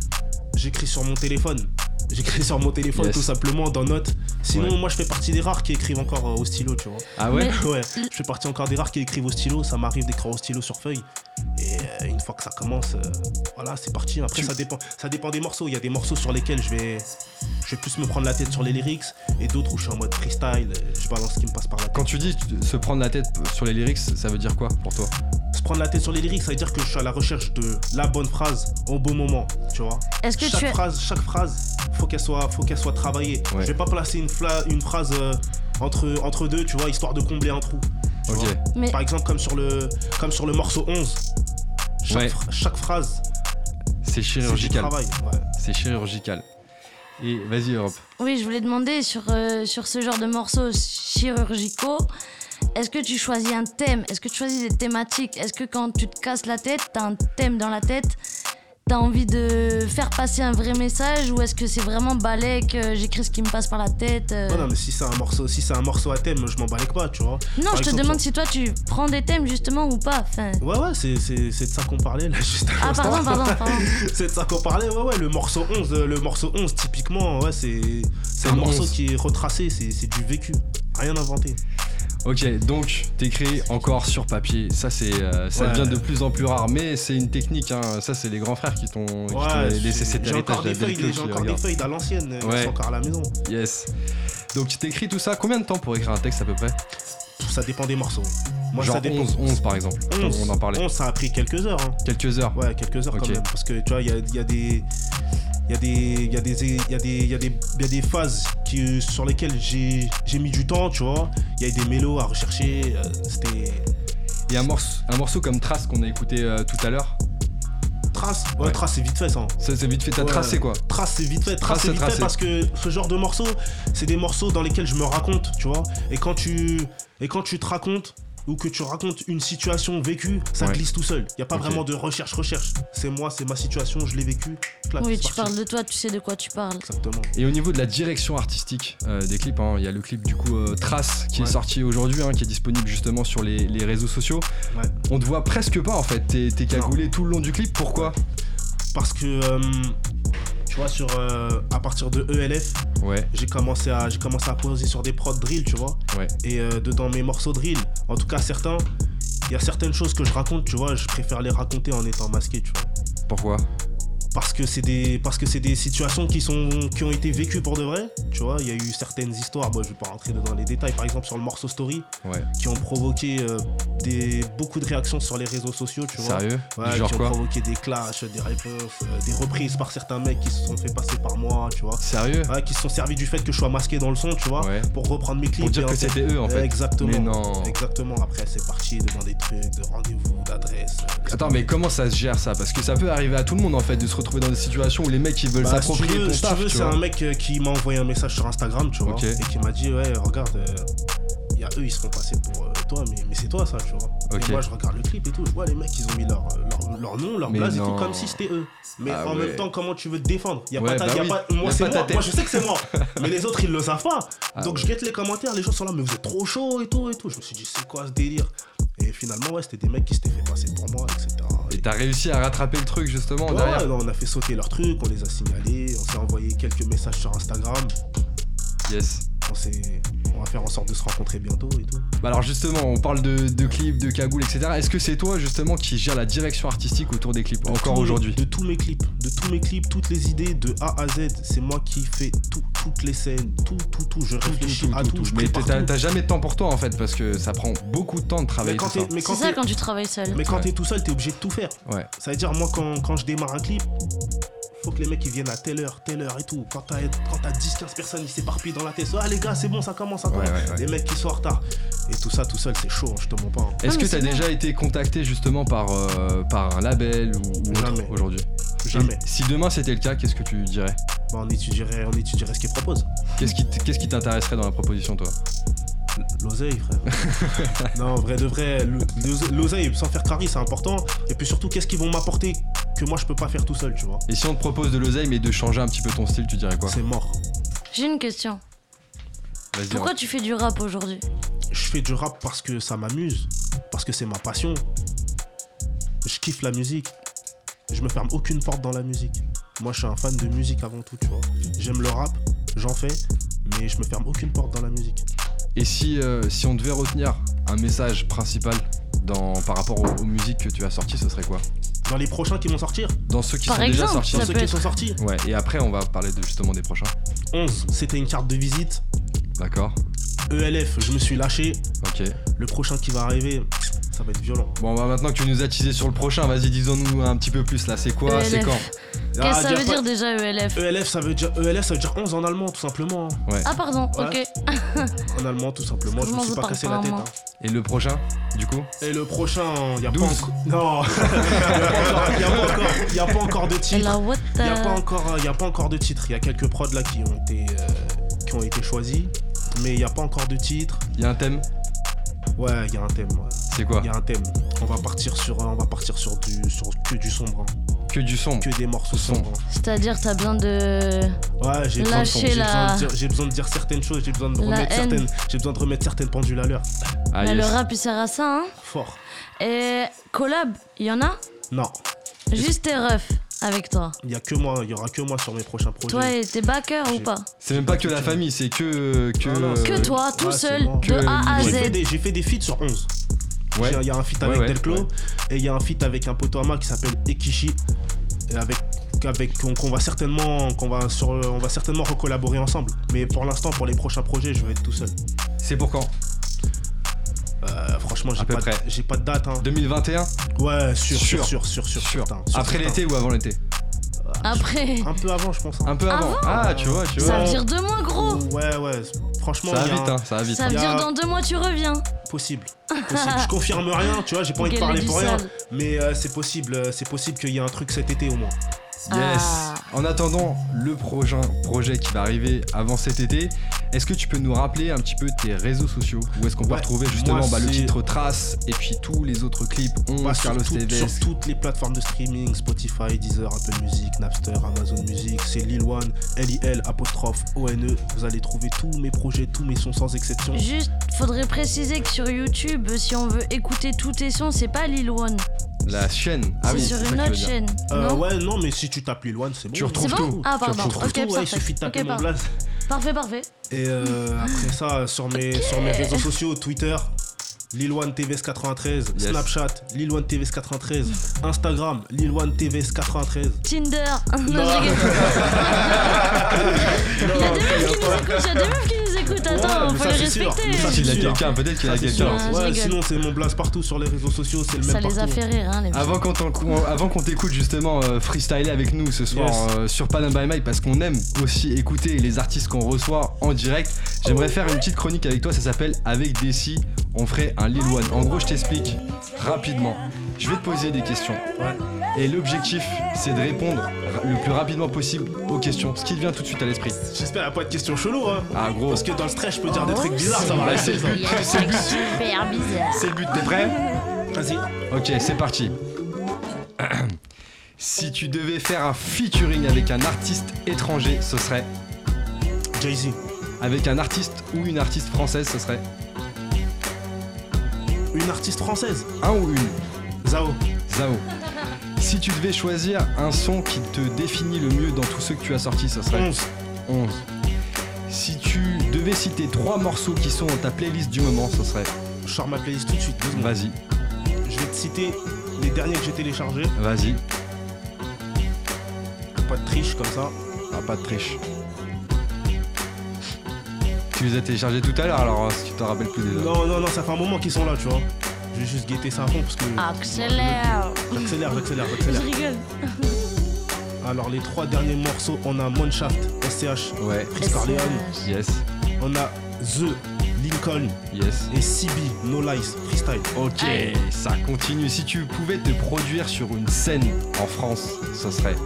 J'écris sur mon téléphone. J'écris sur mon téléphone Yes. tout simplement dans notes. Sinon, Ouais. moi je fais partie des rares qui écrivent encore euh, au stylo, tu vois. Ah ouais? *laughs* Ouais, je fais partie encore des rares qui écrivent au stylo. Ça m'arrive d'écrire au stylo sur feuille. Une fois que ça commence, euh, voilà, c'est parti. Après, Tu- ça dépend, ça dépend des morceaux. Il y a des morceaux sur lesquels je vais, je vais plus me prendre la tête sur les lyrics, et d'autres où je suis en mode freestyle. Je balance ce qui me passe par la tête. Quand tu dis se prendre la tête sur les lyrics, ça veut dire quoi pour toi? Se prendre la tête sur les lyrics, ça veut dire que je suis à la recherche de la bonne phrase au bon moment, tu vois. Est-ce que chaque tu phrase, chaque phrase, faut qu'elle soit, faut qu'elle soit travaillée. Ouais. Je vais pas placer une, fla- une phrase euh, entre, entre deux, tu vois, histoire de combler un trou. Mais Par exemple, comme sur le, comme sur le morceau 11. Chaque, Ouais. phra- chaque phrase, C'est chirurgical. ouais. C'est chirurgical. Et vas-y, Europe. oui, je voulais demander sur, euh, sur ce genre de morceaux chirurgicaux. Est-ce que tu choisis un thème? Est-ce que tu choisis des thématiques? Est-ce que quand tu te casses la tête, t'as un thème dans la tête? T'as envie de faire passer un vrai message ou est-ce que c'est vraiment balèque, euh, j'écris ce qui me passe par la tête euh Non, non, mais si c'est un morceau, si c'est un morceau à thème, je m'en balèque pas, tu vois. Non, Par je te demande si toi tu prends des thèmes justement ou pas. Enfin... Ouais, ouais, c'est, c'est, c'est de ça qu'on parlait là, *laughs* juste Ah, pardon, pardon, pardon. *laughs* c'est de ça qu'on parlait, ouais, ouais, le morceau 11, euh, le morceau 11, typiquement, ouais, c'est, c'est un Un morceau 11. qui est retracé, c'est, c'est du vécu, rien inventé. Ok, donc t'écris encore sur papier. Ça, c'est, euh, ça Ouais. devient de plus en plus rare, mais c'est une technique. Hein. Ça, c'est les grands frères qui t'ont Ouais, laissé cet j'ai héritage encore des feuilles, j'ai encore des feuilles à l'ancienne, Ouais. sont encore à la maison. Yes. Donc t'écris tout ça. Combien de temps pour écrire un texte à peu près? Ça dépend des morceaux. Moi, Genre ça dépend. 11, 11 par exemple. 11, On en parlait. 11, ça a pris quelques heures. hein. Quelques heures. Ouais, quelques heures quand même. Parce que tu vois, il y a, il y a des. Il y, a des, il y, a des, il y, a des, il y, a des, il y a des phases qui, sur lesquelles j'ai j'ai mis du temps, tu vois. Il y a eu des mélos à rechercher. euh, C'était. Et un morceau, un morceau comme Trace qu'on a écouté euh, tout à l'heure. Trace? Ouais, Ouais. trace, c'est vite fait ça. Ça, c'est vite fait. T'as Ouais. tracé quoi Trace, c'est vite fait. Trace, Trace, c'est c'est vite tracé. fait parce que ce genre de morceaux, c'est des morceaux dans lesquels je me raconte, tu vois. Et quand tu, et quand tu te racontes ou que tu racontes une situation vécue, ça Ouais. glisse tout seul. Il y a pas vraiment de recherche, recherche. C'est moi, c'est ma situation, je l'ai vécu. Clac, Oui, tu parti. parles de toi, tu sais de quoi tu parles. Exactement. Et au niveau de la direction artistique euh, des clips, hein, il y a le clip du coup euh, Trace qui est sorti aujourd'hui, hein, qui est disponible justement sur les, les réseaux sociaux. Ouais. On te voit presque pas en fait, t'es t'es cagoulé tout le long du clip, pourquoi? Parce que, euh, tu vois, sur, euh, à partir de ELF, Ouais, j'ai commencé, à, commencé à poser sur des prods drill, tu vois. ouais, Et euh, dedans mes morceaux drill, en tout cas certains, il y a certaines choses que je raconte, tu vois, je préfère les raconter en étant masqué, tu vois. pourquoi? Parce que c'est des, parce que c'est des situations qui, sont, qui ont été vécues pour de vrai, tu vois. Il y a eu certaines histoires, bon, je vais pas rentrer dans les détails, par exemple sur le morceau Story, Ouais, qui ont provoqué euh, des, beaucoup de réactions sur les réseaux sociaux, tu vois. sérieux? Ouais, Genre qui ont quoi? provoqué des clashs, des réponses, euh, des reprises par certains mecs qui se sont fait passer par moi, tu vois. Sérieux? Ouais, qui se sont servis du fait que je sois masqué dans le son, tu vois, pour reprendre mes clips. Pour dire que c'était eux en fait. Exactement. Mais non. Exactement. Après, c'est parti devant des trucs, de rendez-vous, d'adresse. euh, Attends, mais comment ça se gère ça? Parce que ça peut arriver à tout le monde en fait de se retrouver dans des situations où les mecs ils veulent Bah, si tu s'approprier veux, ton si tu veux, c'est un mec euh, qui m'a envoyé un message sur Instagram, tu vois, et qui m'a dit ouais, regarde, euh, il y a eux, ils se font passer pour euh, toi, mais, mais c'est toi ça, tu vois. Et moi, je regarde le clip et tout, je vois les mecs, ils ont mis leur, euh, leur, leur nom, leur Mais blaze et tout, comme si c'était eux. Mais Ah en ouais. même temps, comment tu veux te défendre? Y a Ouais, pas ta- bah y a oui. pas- Moi, c'est moi. Moi, je sais que c'est moi. *laughs* mais les autres, ils le savent pas. Ah Donc, ouais. je guette les commentaires, les gens sont là, mais vous êtes trop chaud et tout et tout. Je me suis dit, c'est quoi ce délire? Et finalement, ouais, c'était des mecs qui s'étaient fait passer pour moi, etc. Et t'as réussi à rattraper le truc justement Ouais, derrière non, on a fait sauter leurs trucs, on les a signalés, on s'est envoyé quelques messages sur Instagram, Yes. on, s'est- on va faire en sorte de se rencontrer bientôt et tout. Bah alors justement, on parle de, de clips, de cagoules, etc. Est-ce que c'est toi justement qui gère la direction artistique autour des clips De encore aujourd'hui De tous mes clips, de tous mes clips, toutes les idées de A à Z, c'est moi qui fais tout, toutes les scènes, tout, tout, tout. Je réfléchis tout, tout, à tout, tout, tout. je Mais t'as jamais de temps pour toi en fait parce que ça prend beaucoup de temps de Mais travailler quand tout ça. t'es mais C'est quand ça quand tu travailles seul. mais quand Ouais. t'es tout seul, t'es obligé de tout faire. Ouais. Ça veut dire, moi, quand, quand je démarre un clip, faut que les mecs ils viennent à telle heure, telle heure et tout. Quand t'as quand t'as 10-15 personnes, ils s'éparpillent dans la tête. Ah les gars, c'est bon, ça commence, ça Ouais, commence. ouais, ouais. Les mecs qui sont en retard. Et tout ça, tout seul, c'est chaud, hein, je te mens pas. hein. Est-ce que t'as déjà été contacté justement par, euh, par un label ou, ou autre Jamais. aujourd'hui? Jamais. Si demain c'était le cas, qu'est-ce que tu dirais? Bah, on étudierait, on étudierait ce qu'ils proposent. Qu'est-ce qui qu'est-ce qui t'intéresserait dans la proposition toi? L'oseille, frère. *laughs* non, vrai de vrai, le- l'ose- l'oseille, sans faire carry, c'est important. Et puis surtout, qu'est-ce qu'ils vont m'apporter que moi je peux pas faire tout seul, tu vois? Et si on te propose de l'oseille mais de changer un petit peu ton style, tu dirais quoi? C'est mort. J'ai une question. Pourquoi tu fais du rap aujourd'hui? Je fais du rap parce que ça m'amuse, parce que c'est ma passion. Je kiffe la musique. Je me ferme aucune porte dans la musique. Moi, je suis un fan de musique avant tout, tu vois. J'aime le rap, j'en fais, mais je me ferme aucune porte dans la musique. Et si, euh, si on devait retenir un message principal dans, par rapport aux, aux musiques que tu as sorties, ce serait quoi? Dans les prochains qui vont sortir, Dans ceux qui Par sont déjà sortis dans ceux qui être- sont sortis, Ouais, et après on va parler de, justement des prochains. 11, c'était une carte de visite. D'accord ELF, je me suis lâché. Ok. Le prochain qui va arriver, ça va être violent. Bon, bah maintenant que tu nous as teasé sur le prochain, vas-y, disons-nous un petit peu plus là. C'est quoi C'est ELF. quand Qu'est-ce Ah, que ça y a veut pas- dire déjà E ELF ELF ça veut dire ELF ça veut dire 11 en allemand tout simplement. hein. Ah pardon, Ouais. ok. En allemand tout simplement, je me suis pas cassé la tête. hein. Et le prochain, du coup Et le prochain, il y a pas 12. encore Non. *laughs* Il y a pas encore il y a pas encore de titre. Il y a pas the- encore il y a pas encore de titre, il y a quelques prods là qui ont été euh, qui ont été choisis, mais il y a pas encore de titre. Il y a un thème Ouais, il y a un thème. ouais. C'est quoi Il y a un thème. On va partir sur on va partir sur du sur que du sombre, hein. Que du son. que des morceaux Sombre. sombres. hein. C'est-à-dire t'as besoin de... Ouais, j'ai besoin, de- Lâcher j'ai la- besoin de dire- j'ai besoin de dire certaines choses, j'ai besoin de La remettre haine. certaines j'ai besoin de remettre certaines pendules à l'heure. Ah, Bah, Le rap il sert à ça, hein Fort. Et collab, il y en a? Non. Juste tes refs. Avec toi. Il y a que moi, il y aura que moi sur mes prochains projets. Toi et tes backers ou pas C'est même pas que la famille, c'est que. que Non, non, Que toi, tout c'est seul, bon. de Que A à J'ai fait, Z. des, j'ai fait des feats sur 11. Ouais. J'ai- Il y a un feat avec ouais, Delclo ouais. et il y a un feat avec un poteau à moi qui s'appelle Ekishi. Et avec, avec qu'on qu'on va certainement qu'on va sur on va certainement recollaborer ensemble. Mais pour l'instant, pour les prochains projets, je vais être tout seul. C'est pour quand? Euh, franchement, j'ai pas, de- j'ai pas de date. Hein. 2021 Ouais, sûr, Sûr. sûr, sûr, sûr, sûr. Sûr. certain, sûr, Après certain. l'été ou avant l'été Après. Un peu avant, je pense. hein. Un peu avant. Avant Ah, tu vois, tu Ça vois. veut dire deux mois, gros. Ouais, ouais. Franchement, Ça va a vite, un- hein, ça va vite. Ça veut dire dans deux mois, tu reviens. Possible. *laughs* possible. je confirme rien, tu vois, j'ai pas envie de parler pour rien. sale. Mais euh, c'est possible, euh, c'est possible qu'il y ait un truc cet été au moins. Yes. Ah. En attendant le prochain projet qui va arriver avant cet été, est-ce que tu peux nous rappeler un petit peu tes réseaux sociaux? Où est-ce qu'on peut retrouver justement bah, le titre Trace et puis tous les autres clips 11, Bah, sur, Carlos tout- Tevez. sur toutes les plateformes de streaming, Spotify, Deezer, Apple Music, Napster, Amazon Music, c'est Lil One, L-I-L, apostrophe O-N-E. Vous allez trouver tous mes projets, tous mes sons sans exception. Juste, faudrait préciser que sur YouTube, si on veut écouter tous tes sons, c'est pas Lil One. La chaîne. Ah oui, sur une autre chaîne. Euh, non ouais, non, mais si tu tapes Lil One, c'est bon. Tu retrouves C'est tout. bon Ah, Tu pardon. retrouves Ok, tout, ouais, il parfait. suffit de taper Ok, mon parfait. blaze. Parfait, parfait. Et euh, *laughs* après ça, sur mes, sur mes réseaux sociaux, Twitter, Lil One TVS 93, Yes. Snapchat, Lil One TVS 93, Instagram, Lil One TVS 93. Tinder. *laughs* Non. *laughs* Il y a des meufs qui nous écoutent, il y a des meufs qui nous écoutent. Attends, Ouais, faut ça, sûr. respecter. Ça, S'il a quelqu'un, peut-être qu'il a Ça, quelqu'un. Ouais, sinon c'est mon blaze partout sur les réseaux sociaux, c'est le Ça même les a fait rire, hein, les. Avant qu'on t'écoute justement euh, freestyler avec nous ce soir Yes. euh, sur Panam by Mike parce qu'on aime aussi écouter les artistes qu'on reçoit en direct, j'aimerais faire une petite chronique avec toi, ça s'appelle Avec Desi, on ferait un Lil One. En gros, je t'explique rapidement. Je vais te poser des questions. Et l'objectif, c'est de répondre le plus rapidement possible aux questions. Ce qui te vient tout de suite à l'esprit. J'espère qu'il n'y a pas de questions cheloues, hein. Ah gros, Parce que dans le stress, je peux dire des trucs bizarres, ça va Bah, rester c'est ça. le but. C'est le but. super bizarre. C'est le but, t'es prêt? Vas-y. Ok, c'est parti. *clears throat* Si tu devais faire un featuring avec un artiste étranger, ce serait Jay-Z. Avec un artiste ou une artiste française, ce serait Une artiste française. un ou une? Zao. Zao. Si tu devais choisir un son qui te définit le mieux dans tous ceux que tu as sortis, ce serait 11. 11. Si tu devais citer trois morceaux qui sont dans ta playlist du moment, ce serait Je sors ma playlist tout de suite. Vas-y, Je vais te citer les derniers que j'ai téléchargés. vas-y. Pas de triche comme ça. Ah, pas de triche. Tu les as téléchargés tout à l'heure, alors hein, si tu t'en rappelles plus déjà. Non, non, non, ça fait un moment qu'ils sont là, tu vois. Je vais juste guetter ça fond parce que. Accélère. J'accélère, j'accélère, Je j'accélère. rigole. Alors, les trois derniers morceaux, on a Mineshaft, SCH, Ouais, Chris Corleone. yes, On a The, Lincoln yes. et CB, No Lies, Freestyle. Ok, ça continue. Si tu pouvais te produire sur une scène en France, ce serait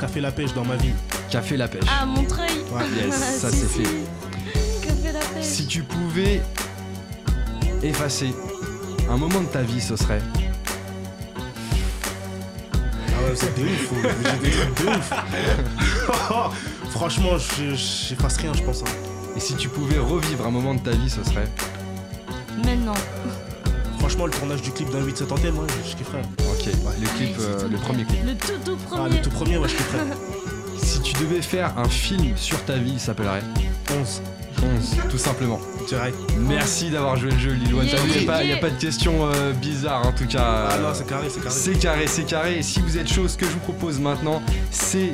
Café La Pêche dans ma ville. Café La Pêche. Ah, Montreuil. Ouais, yes, *laughs* ça Si, c'est fait. Fait la pêche Si tu pouvais effacer un moment de ta vie, ce serait Ah ouais, c'est de ouf, faut- j'ai des trucs de ouf. *laughs* Franchement, je- j'efface rien, je pense. hein. Et si tu pouvais revivre un moment de ta vie, ce serait Maintenant. Franchement, le tournage du clip d'un 8 70 moi, je, je kifferais. Ok, le clip, euh, le premier clip. Le tout tout Ah, premier. le tout premier, ouais, je kifferais. *laughs* Si tu devais faire un film sur ta vie, il s'appellerait 11, 11, tout simplement. direct. Merci d'avoir joué le jeu, Lil One. Yeah, T'as vu, yeah, Il n'y a, yeah. pas de questions euh, bizarres en tout cas. Ah non, c'est carré, c'est carré. C'est carré, c'est carré. Et si vous êtes chaud, ce que je vous propose maintenant, c'est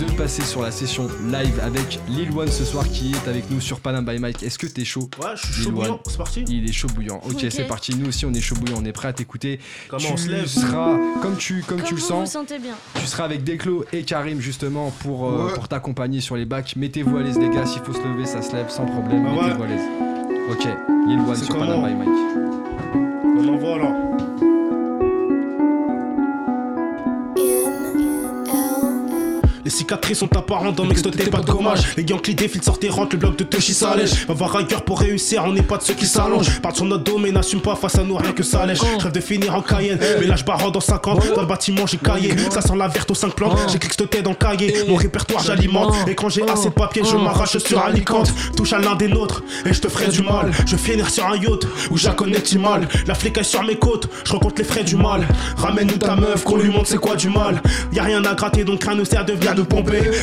de passer sur la session live avec Lil One ce soir qui est avec nous sur Panam by Mike. Est-ce que t'es chaud Ouais, je suis Lil chaud One. bouillant, c'est parti. Il est chaud bouillant. Ok, c'est parti. Nous aussi, on est chaud bouillant. On est prêt à t'écouter. Comment tu on se lève seras comme tu comme, Comme tu le sens. vous sentez bien. Tu seras avec Declo et Karim justement pour, euh, Ouais. pour t'accompagner sur les bacs. Mettez-vous à l'aise les gars, s'il faut se lever, ça se lève sans problème. Ah ouais. Mettez-vous à l'aise. Ok, Lil One sur Panam by Mike. On envoie alors. Les cicatrices sont apparentes dans mix tes pas de gommage. Les Yankees défilent, sortent et rentrent, le bloc de Tushi s'allège. Va voir un cœur pour réussir, on n'est pas de ceux qui s'allongent. Parle sur notre dos, mais n'assume pas face à nous, rien que ça lèche. Je rêve de finir en Cayenne, mais là je barre dans 50. Dans le bâtiment, j'ai caillé. Ça sent la verte aux 5 plantes. J'écris que tête dans le cahier. Mon répertoire, j'alimente. Et quand j'ai assez de papier, je m'arrache sur Alicante. Touche à l'un des nôtres, et je te ferai du mal. Je finir sur un yacht où j'ai connais mal. La flic est sur mes côtes, je rencontre les frais du mal. Ramène-nous ta meuf, qu'on lui montre c'est quoi du mal. Y a rien à gratter, donc rien ne sert de venir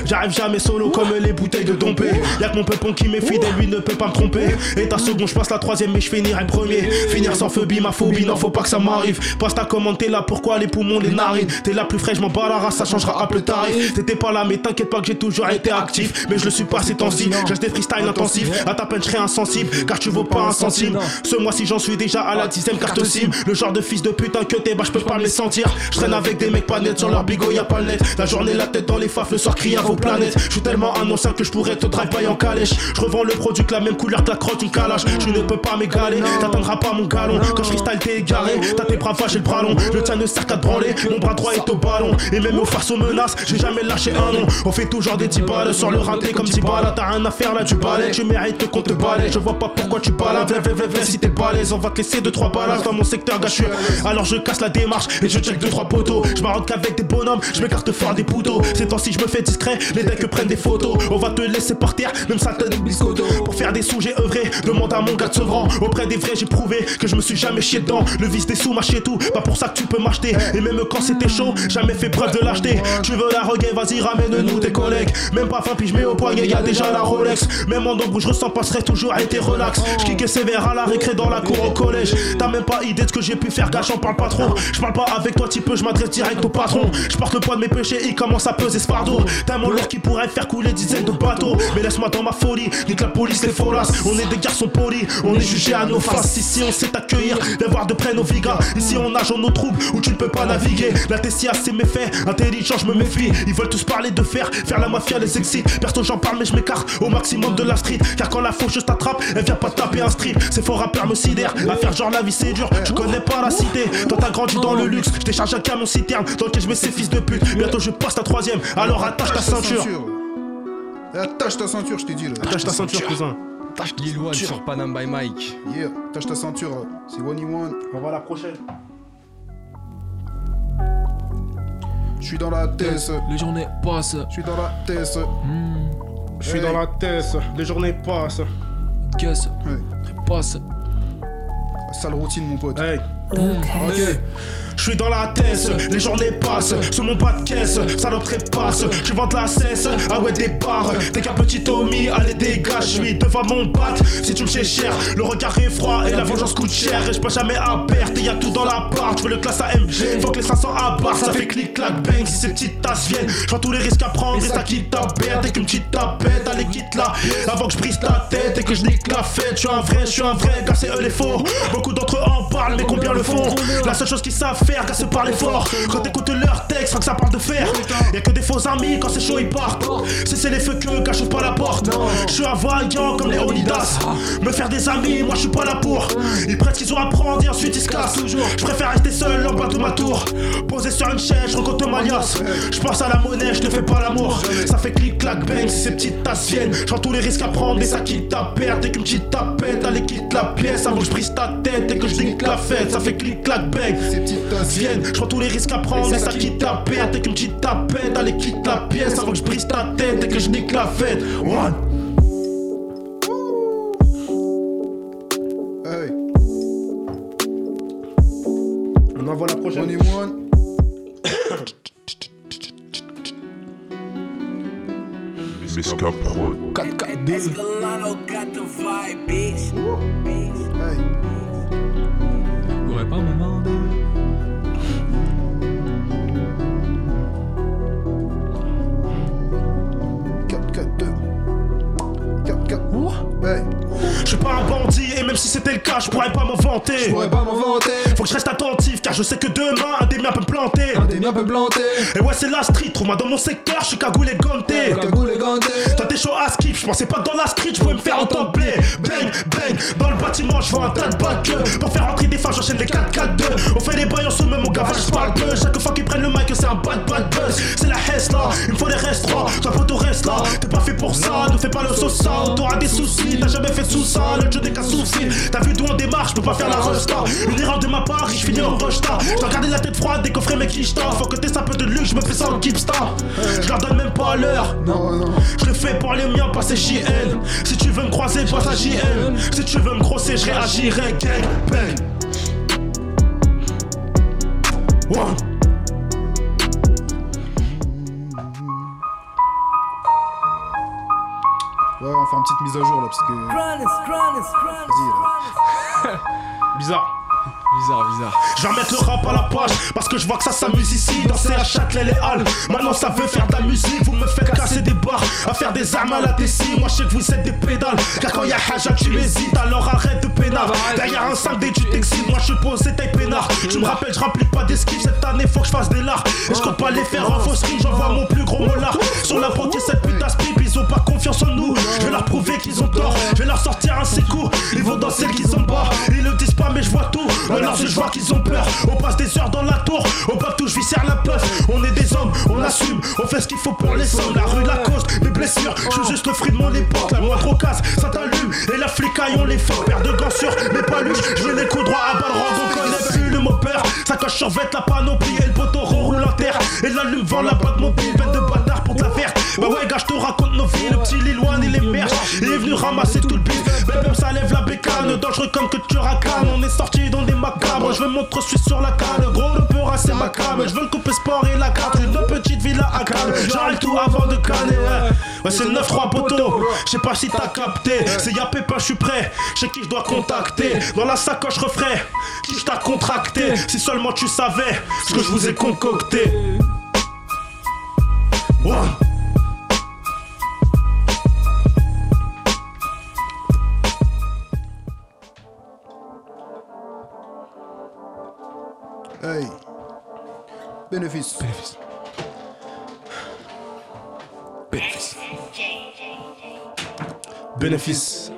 J'arrive jamais solo comme les bouteilles de dompé. Y'a que mon peupon qui m'est fidèle, lui ne peut pas me tromper. Et ta seconde, je passe la troisième, mais je finirai premier. Finir sans phobie, ma phobie, non faut pas que ça m'arrive. Passe ta commande, t'es là, pourquoi les poumons, les narines? T'es la plus fraîche, m'en bats la race, ça changera à plus tard. T'étais pas là, mais t'inquiète pas que j'ai toujours été actif. Mais je le suis pas ces temps-ci, j'ai des freestyles intensifs. À ta peine, je serai insensible, car tu vaux pas un centime. Ce mois-ci, j'en suis déjà à la dixième carte sim. Le genre de fils de putain que t'es, bah je peux pas me les sentir. Je traîne avec des mecs pas nets sur leur bigot, y'a pas net. La journée, la tête dans les le soir crie à vos planètes. Je suis tellement un ancien que je pourrais te drive by en calèche. Je revends le produit que la même couleur que la crotte, une calage. Tu ne peux pas m'égaler, t'atteindras pas mon galon. Quand je freestyle, t'es égaré. T'as tes bras vaches et le bras long. Le tien ne sert qu'à te branler. Mon bras droit est au ballon. Et même aux farces aux menaces, j'ai jamais lâché un nom. On fait toujours des balles sur le raté comme Tibala. T'as rien à faire là, tu balais. Tu mérites qu'on te balais. Je vois pas pourquoi tu balades. Si t'es balèze, on va te laisser 2-3 balades dans mon secteur gâcheux. Alors je casse la démarche et je check 2-3 poteaux. Je m'arrête qu'avec des bonhommes, je m'écarte fort des poteaux. Ces temps-ci, je me fais discret, les decks prennent des photos. On va te laisser par terre, même ça des biscottos. Pour faire des sous, j'ai œuvré. Demande à mon gars de Sevran. Auprès des vrais, j'ai prouvé que je me suis jamais chié dedans. Le vice des sous, m'acheter tout. Pas pour ça que tu peux m'acheter. Et même quand c'était chaud, jamais fait preuve de lâcheté. Tu veux la reggae, vas-y, ramène-nous tes collègues. Même pas fin, puis je mets au poignet, y'a déjà la Rolex. Même en ombre je ressens pas serait toujours été relax. Je sévère à la récré dans la cour au collège. T'as même pas idée de ce que j'ai pu faire, gars, j'en parle pas trop. Je parle pas avec toi, petit peu, je m'adresse direct au patron. Je porte le poids de mes péchés, il commence à peser fardeau. T'as mon lourd qui pourrait faire couler dizaines de bateaux. Mais laisse-moi dans ma folie, nique la police, les folas. On est des garçons polis, on est jugés à nos faces. Ici, on sait accueillir, d'avoir de près nos vigas. Ici, on nage en eau trouble où tu ne peux pas naviguer. La Tessia, c'est mes faits, intelligent, je me méfie. Ils veulent tous parler de faire, faire la mafia les excite. Perso, j'en parle, mais je m'écarte au maximum de la street. Car quand la faucheuse t'attrape, elle vient pas taper un strip. C'est fort rappeur me sidère, à faire genre la vie c'est dur. Tu connais pas la cité, toi t'as grandi dans le luxe. Je décharge un camion citerne dans lequel je mets ces fils de pute. Bientôt je passe ta troisième, alors attache ta ceinture. Attache ta ceinture, je t'ai dit là. Attache ta ceinture, cousin. Lil One sur Panam by Mike. Yeah, attache ta ceinture, c'est One One. On va à la prochaine. Je suis dans la tête, Les journées passent. je suis dans la tête. Je suis dans la tête, les journées passent. Caisse. Ouais. Passe. Sale routine, mon pote. Hey. Ok. Je suis dans la tête, les journées passent, sur mon pas de caisse, salope trépasse, je de la cesse, ah ouais barres, t'es qu'un petit Tommy, allez dégage, je suis devant mon bat, si tu me sais cher, le regard est froid et la vengeance coûte cher, et je passe jamais à perte, et y'a tout dans la part, tu veux le classe AMG, faut que les 500 à barre, ça fait clic clac bang, si ces petites tasses viennent, je tous les risques à prendre, et ça quitte ta bête, et qu'une petite tapette, allez quitte là, avant que je brise ta tête, et que je nique la fête, je suis un vrai, je suis un vrai, gars c'est eux les faux, beaucoup d'entre eux en parlent, mais combien le font, la seule chose qu'ils savent faire, car c'est parler fort. Quand t'écoutes leur texte, faut que ça parle de faire. Y'a que des faux amis quand c'est chaud, ils partent. C'est les feux que j'ouvre pas la porte. Je suis vaillant comme les Onidas. Me faire des amis, moi je suis pas là pour. Ils prennent ce qu'ils ont à prendre et ensuite ils se cassent. Je préfère rester seul en bas de ma tour. Posé sur une chaise, je rencontre ma liasse. Je pense à la monnaie, je te fais pas l'amour. Ça fait clic clac bang si ces petites tasses viennent. Je tous les risques à prendre et ça quitte ta perte. Dès qu'une petite tapette, allez quitte la pièce avant que je brise ta tête et que je nique la fête. Ça fait clic clac bang. Viennent. Je prends tous les risques à prendre et ça quitte ta perte et qu'une petite tapette Allez quitte la pièce avant que je brise ta tête et que je nique la fête One Hey, On envoie la One prochaine One. Miska Prod. 4-4-2. Hey, Je suis pas un bandit Et même si c'était le cas, je pourrais pas m'en vanter. Pourrais pas m'en vanter. Faut que je reste attentif, car je sais que demain, un des miens peut me planter. Un des miens peut planter. Et ouais, c'est la street, trouve-moi dans mon secteur, je suis cagoule et ganté. Cagoule et ganté. Toi t'es chaud à skip, je pensais pas que dans la street je pouvais me faire entendre blé Bang, bang, dans le bâtiment je vois un tas de bacs Pour faire entrer des femmes j'enchaîne les 4-4-2 On fait des bails en sous même mon gavage je parle peu Chaque fois qu'ils prennent le mic c'est un bad bad buzz. C'est la hesse là, il me faut des restes trois. Toi poteau reste là, t'es pas fait pour ça. Ne fais pas le sauce t'auras des soucis. T'as jamais fait sous ça, le jeu des cas soucis. T'as vu d'où on démarre, je peux pas faire la resta Une erreur de ma part, je finis en Je dois garder la tête froide, décoffrer mes quichetas Faut que t'aies un peu de luxe, je me fais ça en keepstar Je leur donne même pas l'heure Non, non. je le fais pour les miens, passer JL. Si tu veux me croiser, passe à JL. Si tu veux me crosser, je réagirai. Gang, bang. One. Ouais, on va faire une petite mise à jour là parce que. Vas-y là. *laughs* Bizarre. Bizarre, bizarre. Je vais remettre le rap à la page parce que je vois que ça s'amuse ici dans CH Châtelet les Halles. Maintenant ça veut faire de la musique, vous me faites casser des barres, à faire des armes à la Tessie. Moi je sais que vous êtes des pédales, car quand y'a Haja tu hésites, alors arrête de pénard. Derrière un 5D tu t'excites, moi je suis posé taille peinard. Tu me rappelles, je remplis pas d'esquive cette année, faut que je fasse des lards. Et je compte pas les faire en fausse rime, j'envoie mon plus gros molar. Sur la et cette putain pipe, ils ont pas confiance en nous. Je vais leur prouver qu'ils ont tort, je vais leur sortir un sécours. Ils vont dans celle qu'ils ont bas, ils le disent pas mais je vois tout. Je vois qu'ils ont peur, on passe des heures dans la tour, on pop touche, viscère la puff. On est des hommes, on assume, on fait ce qu'il faut pour les sommes. La rue, la cause, mes blessures, je suis juste le fruit de mon époque. La moindre casse, ça t'allume, et la flicaille, on les fait. Paire de gants sur mes paluches, je les coups droit à balle on connaît plus le mot peur. Ça coche sur vête, la panoplie, et le poteau roule en terre. Et l'allume vend la boîte mobile, bête de bâtard pour de la verte. Bah ouais, gars, je te raconte nos vies, le petit Lilloine, il émerge. Il est venu ramasser tout le bif, même ça lève la bécane. Dangereux comme que tu racanes, on est sorti dans des macabres. Je veux montre, je suis sur la canne. Gros, le peur, c'est ma cam. Je veux le couper sport et la carte. Une petite villa à Cannes. J'arrête tout avant de canner, ouais. C'est le 9-3 poteau. Je sais pas si t'as capté. C'est y'a Pépin, je suis prêt. Sais qui je dois contacter. Dans la sacoche, refrais. Qui je t'a contracté? Si seulement tu savais ce que je vous ai concocté. One. Hey. Bénéfice. Bénéfice. Bénéfice. Bénéfice.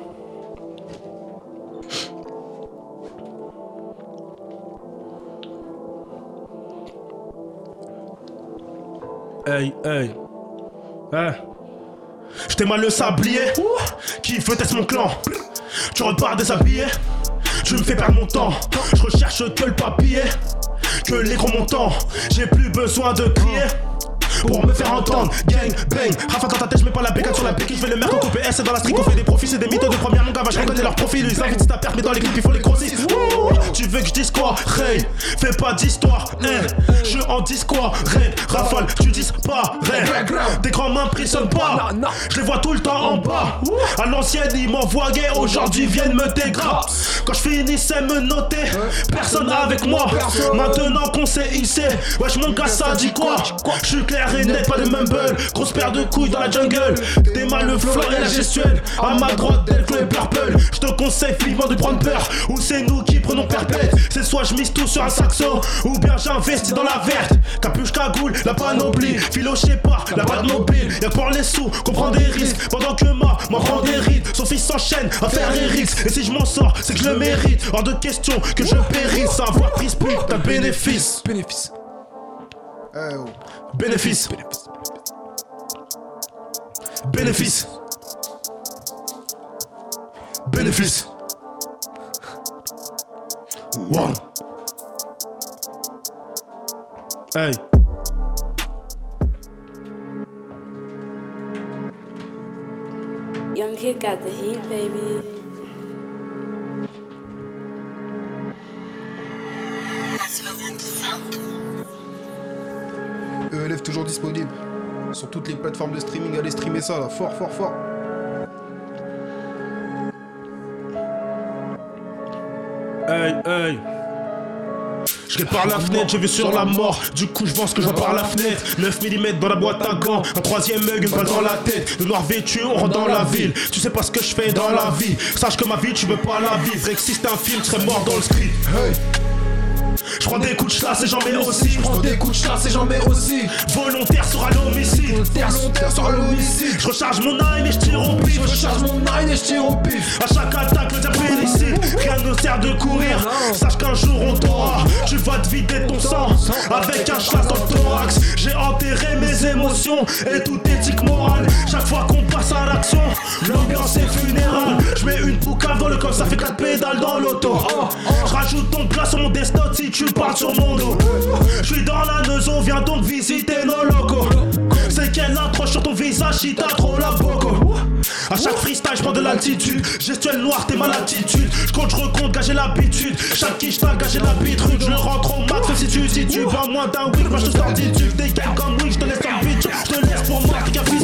Hey, hey. Hein? J't'ai mal le sablier. Qui veut tester mon clan? Tu repars déshabillé. Tu me fais perdre mon temps. Je recherche que le papier. Que les gros montants. J'ai plus besoin de crier. Pour me faire entendre, gang, bang, Rafa dans ta tête, je mets pas la bécane sur la béquille, je fais le merc, on PS dans la street, on fait des profits, c'est des mythos de première mon gars, je reconnais leur profil, ils investissent ta perte, mais dans les clips, il faut les grossir. Tu veux que je dise quoi, Ray Fais pas d'histoire, hein, je en dis quoi, Ray, rafale, tu dis pas, tes grands m'impressionnent pas, je les vois tout le temps en bas, à l'ancienne, ils m'envoyaient, aujourd'hui viennent me dégrader. Quand je finissais me noter, personne avec moi, maintenant qu'on s'est hissé, wesh mon gars, ça dit quoi, je suis clair pas de mumble, grosse paire de couilles dans la jungle, t'es mal le flow et la gestuelle, à ma droite, Delco et Purple, je te conseille vivement de prendre peur, ou c'est nous qui prenons perpète, c'est soit je mise tout sur un saxo, ou bien j'investis dans la verte, capuche cagoule, la panoplie, philo je sais pas, la balle mobile, y'a pour les sous, qu'on prend des risques, pendant que ma, m'en prend des rides, son fils s'enchaîne à faire les risques, et si je m'en sors, c'est que je le mérite, hors de question que je périsse, avoir prise putain bénéfice, Bénéfice. Hey, oh. Bénéfice, bénéfice, bénéfice. One. Hey. Young kid got the heat, baby. Toujours disponible. Sur toutes les plateformes de streaming, allez streamer ça là. Fort, fort, fort. Hey, hey. Je par la fenêtre, j'ai vu sur la mort. Du coup, je pense que je vois par la fenêtre. 9 mm dans la boîte à gants. Un troisième œil, une balle dans la tête. De noir vêtu, on rentre dans la ville. Tu sais pas ce que je fais dans la vie. Sache que ma vie, tu veux pas la vivre. Et que si c'était un film, tu serais mort dans le script. Je prends des coups de chasse et j'en mets aussi. Je prends des coups de chasse et j'en mets aussi. Volontaire sera l'homicide. Volontaire sera l'homicide. Je recharge mon eye et je tire au pif. Je recharge mon eye et je tire au pif. À chaque attaque, le diable félicite. Rien ne sert de courir. Sache qu'un jour on t'aura. Tu vas te vider ton sang avec un chasse dans le thorax. J'ai enterré mes émotions et toute éthique morale. Chaque fois qu'on passe à l'action, l'ambiance est funérale. Je mets une poucave dans le corps, ça fait 4 pédales dans l'auto. Je rajoute ton plat sur mon desktop si tu parles sur mon dos. Je suis dans la maison, viens donc visiter nos locaux. C'est quelle approche sur ton visage si t'as trop la boco. À chaque freestyle, je prends de l'altitude. Gestuelle noire, t'es ma latitude. Je compte, je recompte, l'habitude. Chaque quiche t'a gagé l'habitude. Je rentre au max si tu dis tu vas moins d'un week. Moi je te sors du gars comme week, je te laisse en bitch. Je te laisse pour moi, t'es qu'un.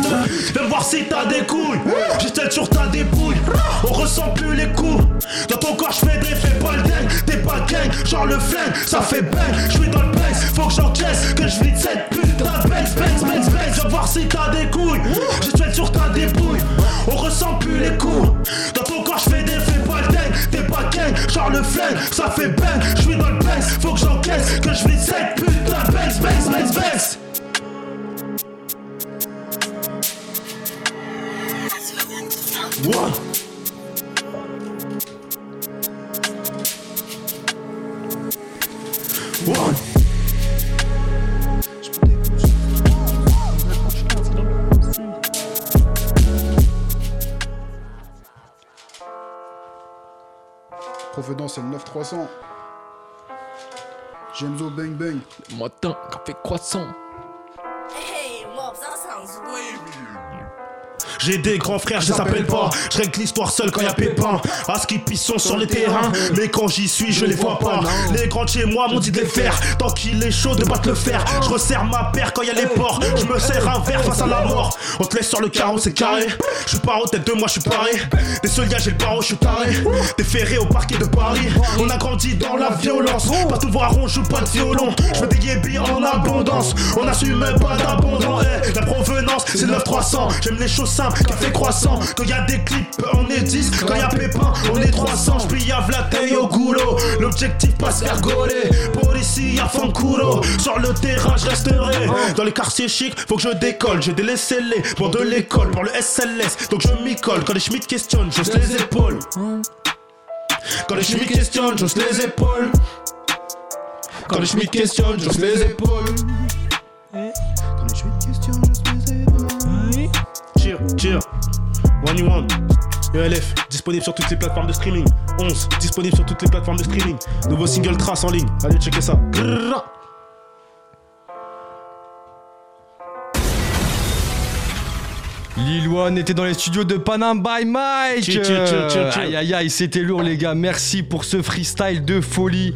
Viens voir si t'as des couilles. J'ai sur ta dépouille. On ressent plus les coups. Dans ton corps, je fais des faits, pas le. T'es pas gang, genre le flingue, ça fait bang. Je suis dans le bass, faut que j'encaisse. Que je vide cette putain de Benz, Benz, Benz, Benz. Viens voir si t'as des couilles. J'ai sur ta dépouille. On ressent plus les coups. Dans ton corps, je fais des faits, pas le. T'es pas gang, genre le flingue, ça fait bang. Je suis dans le bass, faut que j'encaisse. Que je vide cette putain de Benz, Benz, Benz, Benz. C'est le 9300. Gemzo Bang Bang. Matin, café croissant. Hey, Mobs, that sounds weird. J'ai des grands frères, je les appelle pas. Je règle l'histoire seul quand y a pépin. À ce qui sont sur les terrains. Mais quand j'y suis, je les vois pas. Les grands de chez moi m'ont dit de les faire. Tant qu'il est chaud, de pas te le faire. Je resserre ma paire quand y a les ports. Je me serre un verre face à la mort. On te laisse sur le carreau, c'est carré. Je suis pas tête de moi, je suis paré. Des soldats, j'ai le barreau, je suis taré. Des ferrés au parquet de Paris. On a grandi dans la violence. Pas tout voir, on joue pas de violon. Je veux des yébis en abondance. On assume pas d'abondance. La provenance, c'est 9300. J'aime les choses simples, café croissant. Quand y a des clips, on est 10. Quand y a pépin, on est 300. J'plie à Vlaté au goulot. L'objectif, pas se faire gauler. Pour ici, y'a. Sur le terrain, je resterai. Dans les quartiers chics, faut que je décolle. J'ai délaissé les bancs de l'école pour le SLS. Donc je m'y colle. Quand les schmitt questionnent, j'ose les épaules. Quand les schmitt questionnent, j'ose les épaules. Quand les schmitt questionnent, j'ose les épaules. ELF, disponible sur toutes les plateformes de streaming. 11, disponible sur toutes les plateformes de streaming. Nouveau single trace en ligne. Allez, checker ça. Lil One était dans les studios de Panam by Mike. Aïe aïe aïe, c'était lourd les gars. Merci pour ce freestyle de folie.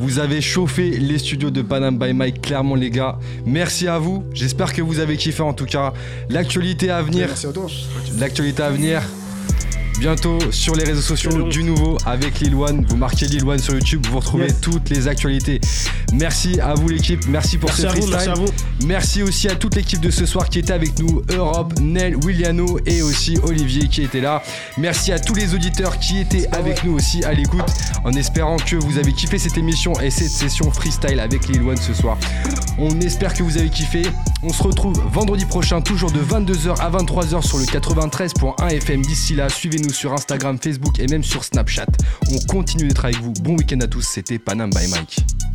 Vous avez chauffé les studios de Panam by Mike, clairement les gars. Merci à vous. J'espère que vous avez kiffé en tout cas. L'actualité à venir. Merci à toi. L'actualité à venir. Bientôt sur les réseaux sociaux du nouveau avec Lil One. Vous marquez Lil One sur YouTube, vous retrouvez Yes. toutes les actualités. Merci à vous l'équipe, merci pour Merci ce à vous, freestyle. merci à vous. Merci aussi à toute l'équipe de ce soir qui était avec nous, Europe, Nel, Williano et aussi Olivier qui était là. Merci à tous les auditeurs qui étaient avec nous aussi à l'écoute, en espérant que vous avez kiffé cette émission et cette session freestyle avec Lil One ce soir. On espère que vous avez kiffé. On se retrouve vendredi prochain, toujours de 22h à 23h sur le 93.1 FM. D'ici là, suivez-nous sur Instagram, Facebook et même sur Snapchat. On continue d'être avec vous. Bon week-end à tous, c'était Panam by Mike.